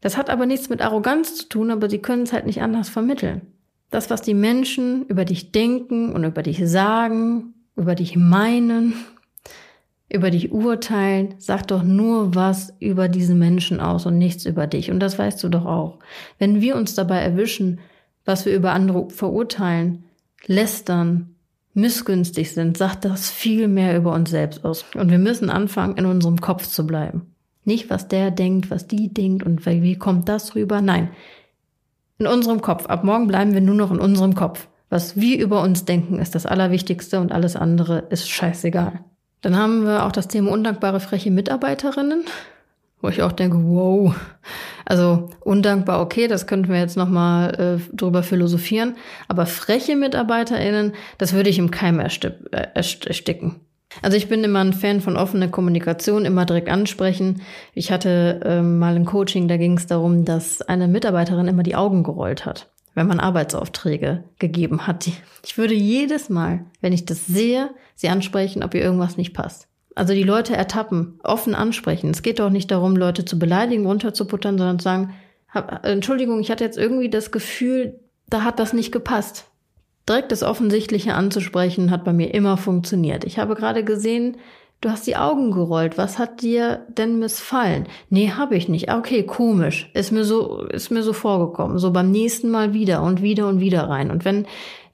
[SPEAKER 1] Das hat aber nichts mit Arroganz zu tun, aber sie können es halt nicht anders vermitteln. Das, was die Menschen über dich denken und über dich sagen, über dich meinen, über dich urteilen, sagt doch nur was über diese Menschen aus und nichts über dich. Und das weißt du doch auch. Wenn wir uns dabei erwischen, was wir über andere verurteilen, lästern, missgünstig sind, sagt das viel mehr über uns selbst aus. Und wir müssen anfangen, in unserem Kopf zu bleiben. Nicht, was der denkt, was die denkt und wie kommt das rüber. Nein, in unserem Kopf. Ab morgen bleiben wir nur noch in unserem Kopf. Was wir über uns denken, ist das Allerwichtigste und alles andere ist scheißegal. Dann haben wir auch das Thema undankbare, freche Mitarbeiterinnen, wo ich auch denke, wow. Also undankbar, okay, das könnten wir jetzt nochmal äh, drüber philosophieren. Aber freche MitarbeiterInnen, das würde ich im Keim ersticken. Also ich bin immer ein Fan von offener Kommunikation, immer direkt ansprechen. Ich hatte ähm, mal ein Coaching, da ging es darum, dass eine Mitarbeiterin immer die Augen gerollt hat, wenn man Arbeitsaufträge gegeben hat. Ich würde jedes Mal, wenn ich das sehe, sie ansprechen, ob ihr irgendwas nicht passt. Also die Leute ertappen, offen ansprechen. Es geht doch nicht darum, Leute zu beleidigen, runterzuputtern, sondern zu sagen, hab, Entschuldigung, ich hatte jetzt irgendwie das Gefühl, da hat das nicht gepasst. Direkt das Offensichtliche anzusprechen hat bei mir immer funktioniert. Ich habe gerade gesehen, du hast die Augen gerollt. Was hat dir denn missfallen? Nee, habe ich nicht. Okay, komisch. Ist mir so, ist mir so vorgekommen. So beim nächsten Mal wieder und wieder und wieder rein. Und wenn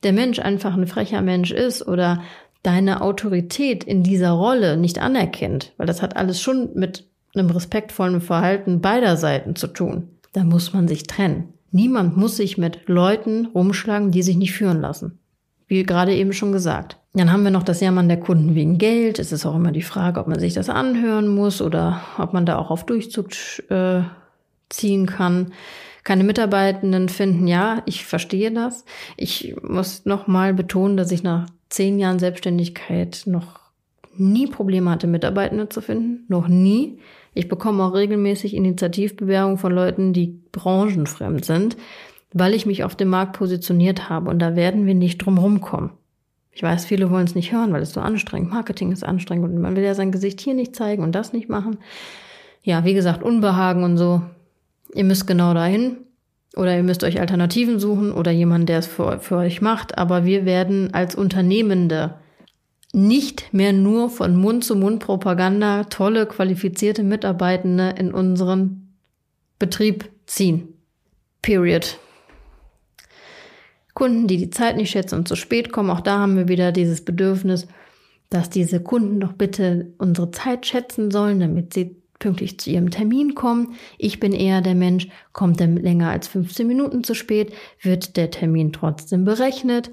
[SPEAKER 1] der Mensch einfach ein frecher Mensch ist oder deine Autorität in dieser Rolle nicht anerkennt, weil das hat alles schon mit einem respektvollen Verhalten beider Seiten zu tun, dann muss man sich trennen. Niemand muss sich mit Leuten rumschlagen, die sich nicht führen lassen. Wie gerade eben schon gesagt. Dann haben wir noch das Jammern der Kunden wegen Geld. Es ist auch immer die Frage, ob man sich das anhören muss oder ob man da auch auf Durchzug äh, ziehen kann. Keine Mitarbeitenden finden, ja, ich verstehe das. Ich muss noch mal betonen, dass ich nach zehn Jahren Selbstständigkeit noch nie Probleme hatte, Mitarbeitende zu finden. Noch nie. Ich bekomme auch regelmäßig Initiativbewerbungen von Leuten, die branchenfremd sind, weil ich mich auf dem Markt positioniert habe. Und da werden wir nicht drum rumkommen. Ich weiß, viele wollen es nicht hören, weil es so anstrengend. Marketing ist anstrengend und man will ja sein Gesicht hier nicht zeigen und das nicht machen. Ja, wie gesagt, Unbehagen und so. Ihr müsst genau dahin. Oder ihr müsst euch Alternativen suchen oder jemanden, der es für, für euch macht. Aber wir werden als Unternehmende nicht mehr nur von Mund zu Mund Propaganda tolle, qualifizierte Mitarbeitende in unseren Betrieb ziehen. Period. Kunden, die die Zeit nicht schätzen und zu spät kommen, auch da haben wir wieder dieses Bedürfnis, dass diese Kunden doch bitte unsere Zeit schätzen sollen, damit sie pünktlich zu ihrem Termin kommen. Ich bin eher der Mensch, kommt er länger als 15 Minuten zu spät, wird der Termin trotzdem berechnet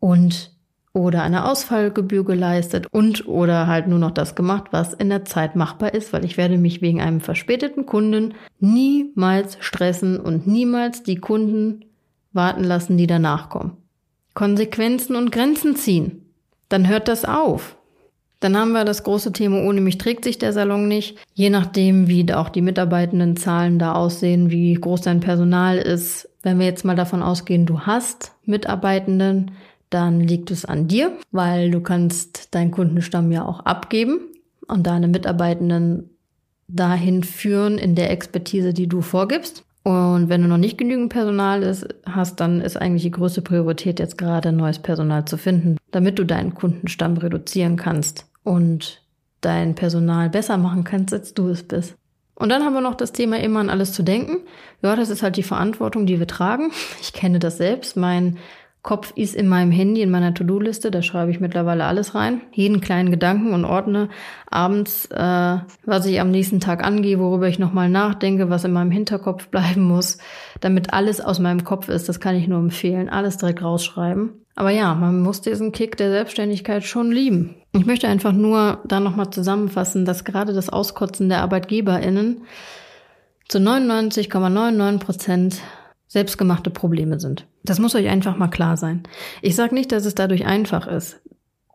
[SPEAKER 1] und oder eine Ausfallgebühr geleistet und oder halt nur noch das gemacht, was in der Zeit machbar ist, weil ich werde mich wegen einem verspäteten Kunden niemals stressen und niemals die Kunden warten lassen, die danach kommen. Konsequenzen und Grenzen ziehen. Dann hört das auf. Dann haben wir das große Thema, ohne mich trägt sich der Salon nicht. Je nachdem, wie auch die Mitarbeitendenzahlen da aussehen, wie groß dein Personal ist. Wenn wir jetzt mal davon ausgehen, du hast Mitarbeitenden, dann liegt es an dir, weil du kannst deinen Kundenstamm ja auch abgeben und deine Mitarbeitenden dahin führen in der Expertise, die du vorgibst. Und wenn du noch nicht genügend Personal ist, hast, dann ist eigentlich die größte Priorität jetzt gerade neues Personal zu finden, damit du deinen Kundenstamm reduzieren kannst und dein Personal besser machen kannst, als du es bist. Und dann haben wir noch das Thema immer an alles zu denken. Ja, das ist halt die Verantwortung, die wir tragen. Ich kenne das selbst. Mein Kopf ist in meinem Handy, in meiner To-Do-Liste, da schreibe ich mittlerweile alles rein, jeden kleinen Gedanken und ordne abends, äh, was ich am nächsten Tag angehe, worüber ich nochmal nachdenke, was in meinem Hinterkopf bleiben muss, damit alles aus meinem Kopf ist. Das kann ich nur empfehlen, alles direkt rausschreiben. Aber ja, man muss diesen Kick der Selbstständigkeit schon lieben. Ich möchte einfach nur da nochmal zusammenfassen, dass gerade das Auskotzen der ArbeitgeberInnen zu 99,99 Prozent selbstgemachte Probleme sind. Das muss euch einfach mal klar sein. Ich sage nicht, dass es dadurch einfach ist.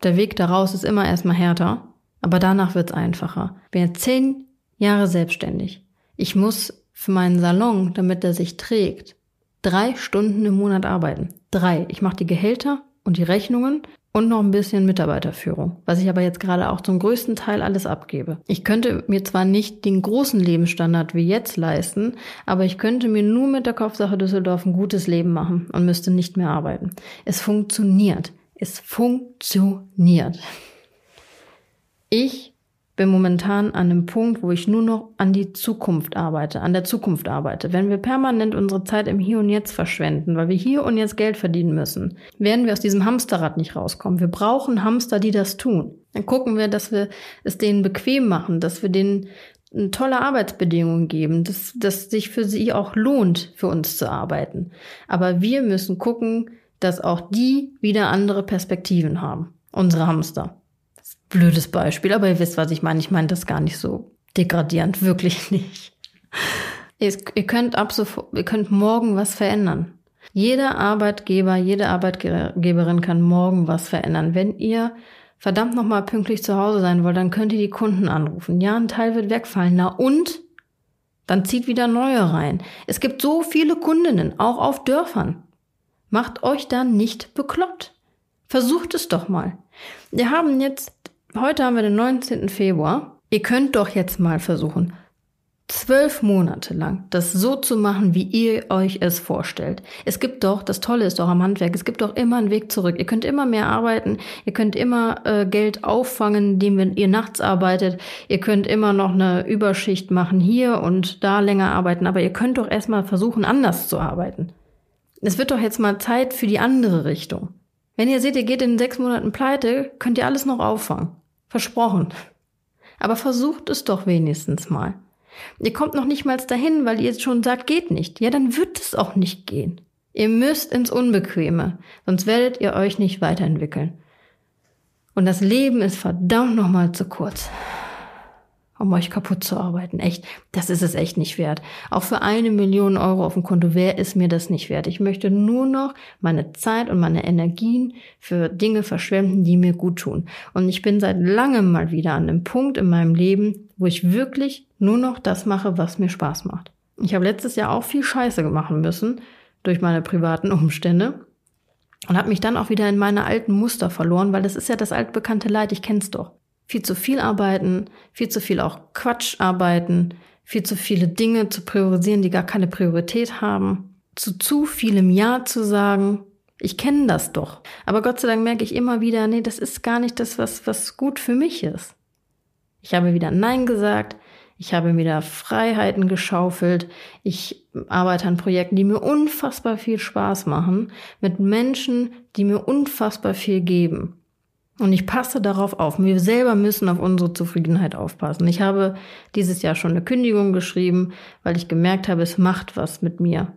[SPEAKER 1] Der Weg daraus ist immer erstmal härter, aber danach wird's einfacher. Ich bin jetzt zehn Jahre selbstständig. Ich muss für meinen Salon, damit er sich trägt, drei Stunden im Monat arbeiten. Drei. Ich mache die Gehälter und die Rechnungen und noch ein bisschen Mitarbeiterführung, was ich aber jetzt gerade auch zum größten Teil alles abgebe. Ich könnte mir zwar nicht den großen Lebensstandard wie jetzt leisten, aber ich könnte mir nur mit der Kopfsache Düsseldorf ein gutes Leben machen und müsste nicht mehr arbeiten. Es funktioniert. Es funktioniert. Ich bin momentan an einem Punkt, wo ich nur noch an die Zukunft arbeite, an der Zukunft arbeite. Wenn wir permanent unsere Zeit im Hier und Jetzt verschwenden, weil wir hier und jetzt Geld verdienen müssen, werden wir aus diesem Hamsterrad nicht rauskommen. Wir brauchen Hamster, die das tun. Dann gucken wir, dass wir es denen bequem machen, dass wir denen tolle Arbeitsbedingungen geben, dass, dass sich für sie auch lohnt, für uns zu arbeiten. Aber wir müssen gucken, dass auch die wieder andere Perspektiven haben. Unsere Hamster blödes Beispiel, aber ihr wisst, was ich meine. Ich meine das gar nicht so degradierend, wirklich nicht. Ihr könnt ab sofort, ihr könnt morgen was verändern. Jeder Arbeitgeber, jede Arbeitgeberin kann morgen was verändern. Wenn ihr verdammt nochmal pünktlich zu Hause sein wollt, dann könnt ihr die Kunden anrufen. Ja, ein Teil wird wegfallen. Na und? Dann zieht wieder neue rein. Es gibt so viele Kundinnen, auch auf Dörfern. Macht euch da nicht bekloppt. Versucht es doch mal. Wir haben jetzt Heute haben wir den 19. Februar. Ihr könnt doch jetzt mal versuchen, zwölf Monate lang das so zu machen, wie ihr euch es vorstellt. Es gibt doch, das Tolle ist doch am Handwerk, es gibt doch immer einen Weg zurück. Ihr könnt immer mehr arbeiten, ihr könnt immer äh, Geld auffangen, indem ihr nachts arbeitet. Ihr könnt immer noch eine Überschicht machen hier und da länger arbeiten, aber ihr könnt doch erstmal versuchen, anders zu arbeiten. Es wird doch jetzt mal Zeit für die andere Richtung. Wenn ihr seht, ihr geht in sechs Monaten pleite, könnt ihr alles noch auffangen. Versprochen. Aber versucht es doch wenigstens mal. Ihr kommt noch nicht mal dahin, weil ihr schon sagt, geht nicht. Ja, dann wird es auch nicht gehen. Ihr müsst ins Unbequeme, sonst werdet ihr euch nicht weiterentwickeln. Und das Leben ist verdammt nochmal zu kurz um euch kaputt zu arbeiten. Echt, das ist es echt nicht wert. Auch für eine Million Euro auf dem Konto, wer ist mir das nicht wert? Ich möchte nur noch meine Zeit und meine Energien für Dinge verschwenden, die mir gut tun. Und ich bin seit langem mal wieder an einem Punkt in meinem Leben, wo ich wirklich nur noch das mache, was mir Spaß macht. Ich habe letztes Jahr auch viel Scheiße machen müssen durch meine privaten Umstände und habe mich dann auch wieder in meine alten Muster verloren, weil das ist ja das altbekannte Leid, ich kenn's doch viel zu viel arbeiten, viel zu viel auch Quatsch arbeiten, viel zu viele Dinge zu priorisieren, die gar keine Priorität haben. zu zu vielem Ja zu sagen. Ich kenne das doch. Aber Gott sei Dank merke ich immer wieder, nee, das ist gar nicht das, was, was gut für mich ist. Ich habe wieder Nein gesagt. Ich habe wieder Freiheiten geschaufelt. Ich arbeite an Projekten, die mir unfassbar viel Spaß machen, mit Menschen, die mir unfassbar viel geben. Und ich passe darauf auf. Wir selber müssen auf unsere Zufriedenheit aufpassen. Ich habe dieses Jahr schon eine Kündigung geschrieben, weil ich gemerkt habe, es macht was mit mir.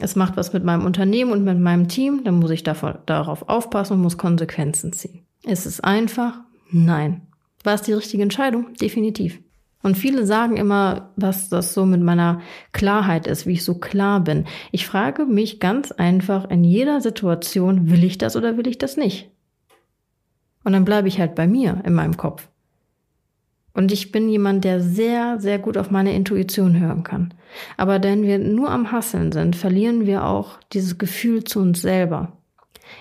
[SPEAKER 1] Es macht was mit meinem Unternehmen und mit meinem Team. Dann muss ich davon, darauf aufpassen und muss Konsequenzen ziehen. Ist es einfach? Nein. War es die richtige Entscheidung? Definitiv. Und viele sagen immer, was das so mit meiner Klarheit ist, wie ich so klar bin. Ich frage mich ganz einfach in jeder Situation, will ich das oder will ich das nicht? Und dann bleibe ich halt bei mir in meinem Kopf. Und ich bin jemand, der sehr, sehr gut auf meine Intuition hören kann. Aber wenn wir nur am Hasseln sind, verlieren wir auch dieses Gefühl zu uns selber.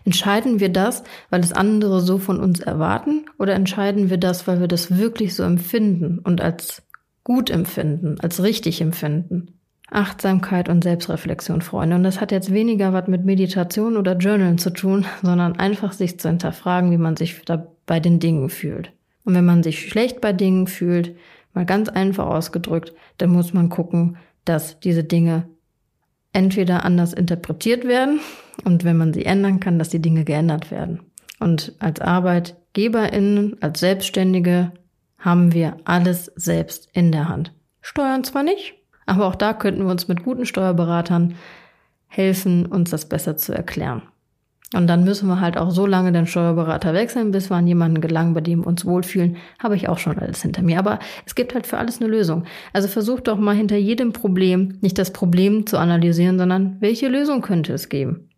[SPEAKER 1] Entscheiden wir das, weil es andere so von uns erwarten, oder entscheiden wir das, weil wir das wirklich so empfinden und als gut empfinden, als richtig empfinden? Achtsamkeit und Selbstreflexion, Freunde. Und das hat jetzt weniger was mit Meditation oder Journalen zu tun, sondern einfach sich zu hinterfragen, wie man sich da bei den Dingen fühlt. Und wenn man sich schlecht bei Dingen fühlt, mal ganz einfach ausgedrückt, dann muss man gucken, dass diese Dinge entweder anders interpretiert werden und wenn man sie ändern kann, dass die Dinge geändert werden. Und als ArbeitgeberInnen, als Selbstständige haben wir alles selbst in der Hand. Steuern zwar nicht, aber auch da könnten wir uns mit guten Steuerberatern helfen, uns das besser zu erklären. Und dann müssen wir halt auch so lange den Steuerberater wechseln, bis wir an jemanden gelangen, bei dem wir uns wohlfühlen. Habe ich auch schon alles hinter mir. Aber es gibt halt für alles eine Lösung. Also versucht doch mal hinter jedem Problem nicht das Problem zu analysieren, sondern welche Lösung könnte es geben?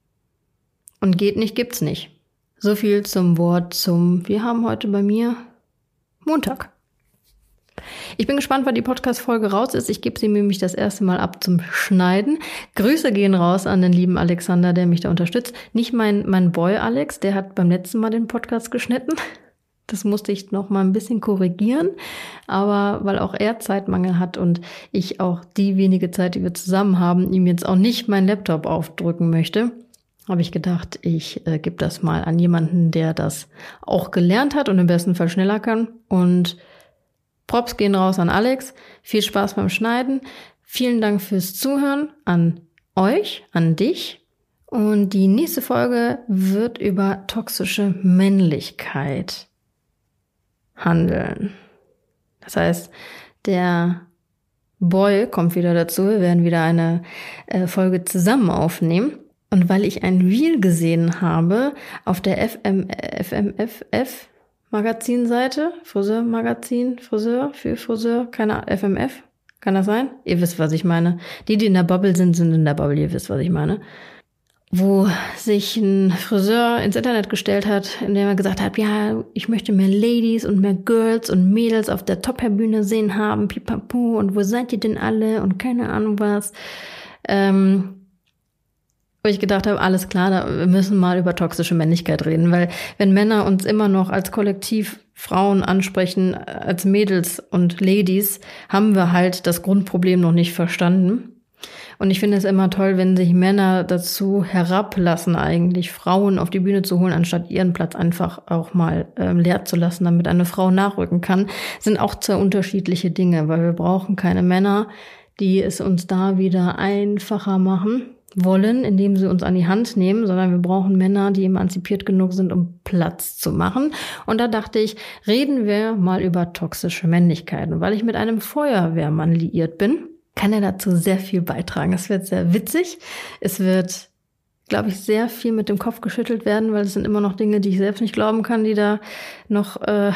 [SPEAKER 1] Und geht nicht, gibt's nicht. So viel zum Wort zum, wir haben heute bei mir Montag. Ich bin gespannt, wann die Podcast-Folge raus ist. Ich gebe sie nämlich das erste Mal ab zum Schneiden. Grüße gehen raus an den lieben Alexander, der mich da unterstützt. Nicht mein, mein Boy Alex, der hat beim letzten Mal den Podcast geschnitten. Das musste ich noch mal ein bisschen korrigieren, aber weil auch er Zeitmangel hat und ich auch die wenige Zeit, die wir zusammen haben, ihm jetzt auch nicht meinen Laptop aufdrücken möchte, habe ich gedacht, ich äh, gebe das mal an jemanden, der das auch gelernt hat und im besten Fall schneller kann und Props gehen raus an Alex. Viel Spaß beim Schneiden. Vielen Dank fürs Zuhören an euch, an dich. Und die nächste Folge wird über toxische Männlichkeit handeln. Das heißt, der Boy kommt wieder dazu. Wir werden wieder eine äh, Folge zusammen aufnehmen. Und weil ich ein Reel gesehen habe auf der FM, FMFF, Magazinseite, Friseurmagazin, Friseur, für Friseur, keine FMF, kann das sein? Ihr wisst, was ich meine. Die, die in der Bubble sind, sind in der Bubble, ihr wisst, was ich meine. Wo sich ein Friseur ins Internet gestellt hat, in dem er gesagt hat, ja, ich möchte mehr Ladies und mehr Girls und Mädels auf der Top-Bühne sehen haben, pipapo, und wo seid ihr denn alle und keine Ahnung was. Ähm, wo ich gedacht habe, alles klar, da, wir müssen mal über toxische Männlichkeit reden, weil wenn Männer uns immer noch als Kollektiv Frauen ansprechen, als Mädels und Ladies, haben wir halt das Grundproblem noch nicht verstanden. Und ich finde es immer toll, wenn sich Männer dazu herablassen, eigentlich Frauen auf die Bühne zu holen, anstatt ihren Platz einfach auch mal äh, leer zu lassen, damit eine Frau nachrücken kann, sind auch zwei unterschiedliche Dinge, weil wir brauchen keine Männer, die es uns da wieder einfacher machen wollen, indem sie uns an die Hand nehmen, sondern wir brauchen Männer, die emanzipiert genug sind, um Platz zu machen. Und da dachte ich, reden wir mal über toxische Männlichkeit. Und weil ich mit einem Feuerwehrmann liiert bin, kann er dazu sehr viel beitragen. Es wird sehr witzig. Es wird, glaube ich, sehr viel mit dem Kopf geschüttelt werden, weil es sind immer noch Dinge, die ich selbst nicht glauben kann, die da noch äh,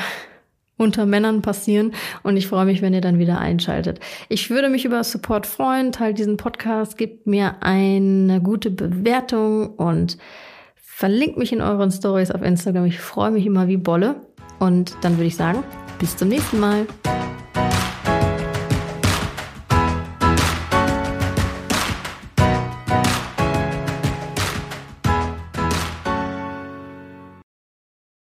[SPEAKER 1] unter Männern passieren und ich freue mich, wenn ihr dann wieder einschaltet. Ich würde mich über Support freuen, teilt diesen Podcast, gebt mir eine gute Bewertung und verlinkt mich in euren Stories auf Instagram. Ich freue mich immer wie Bolle und dann würde ich sagen, bis zum nächsten Mal.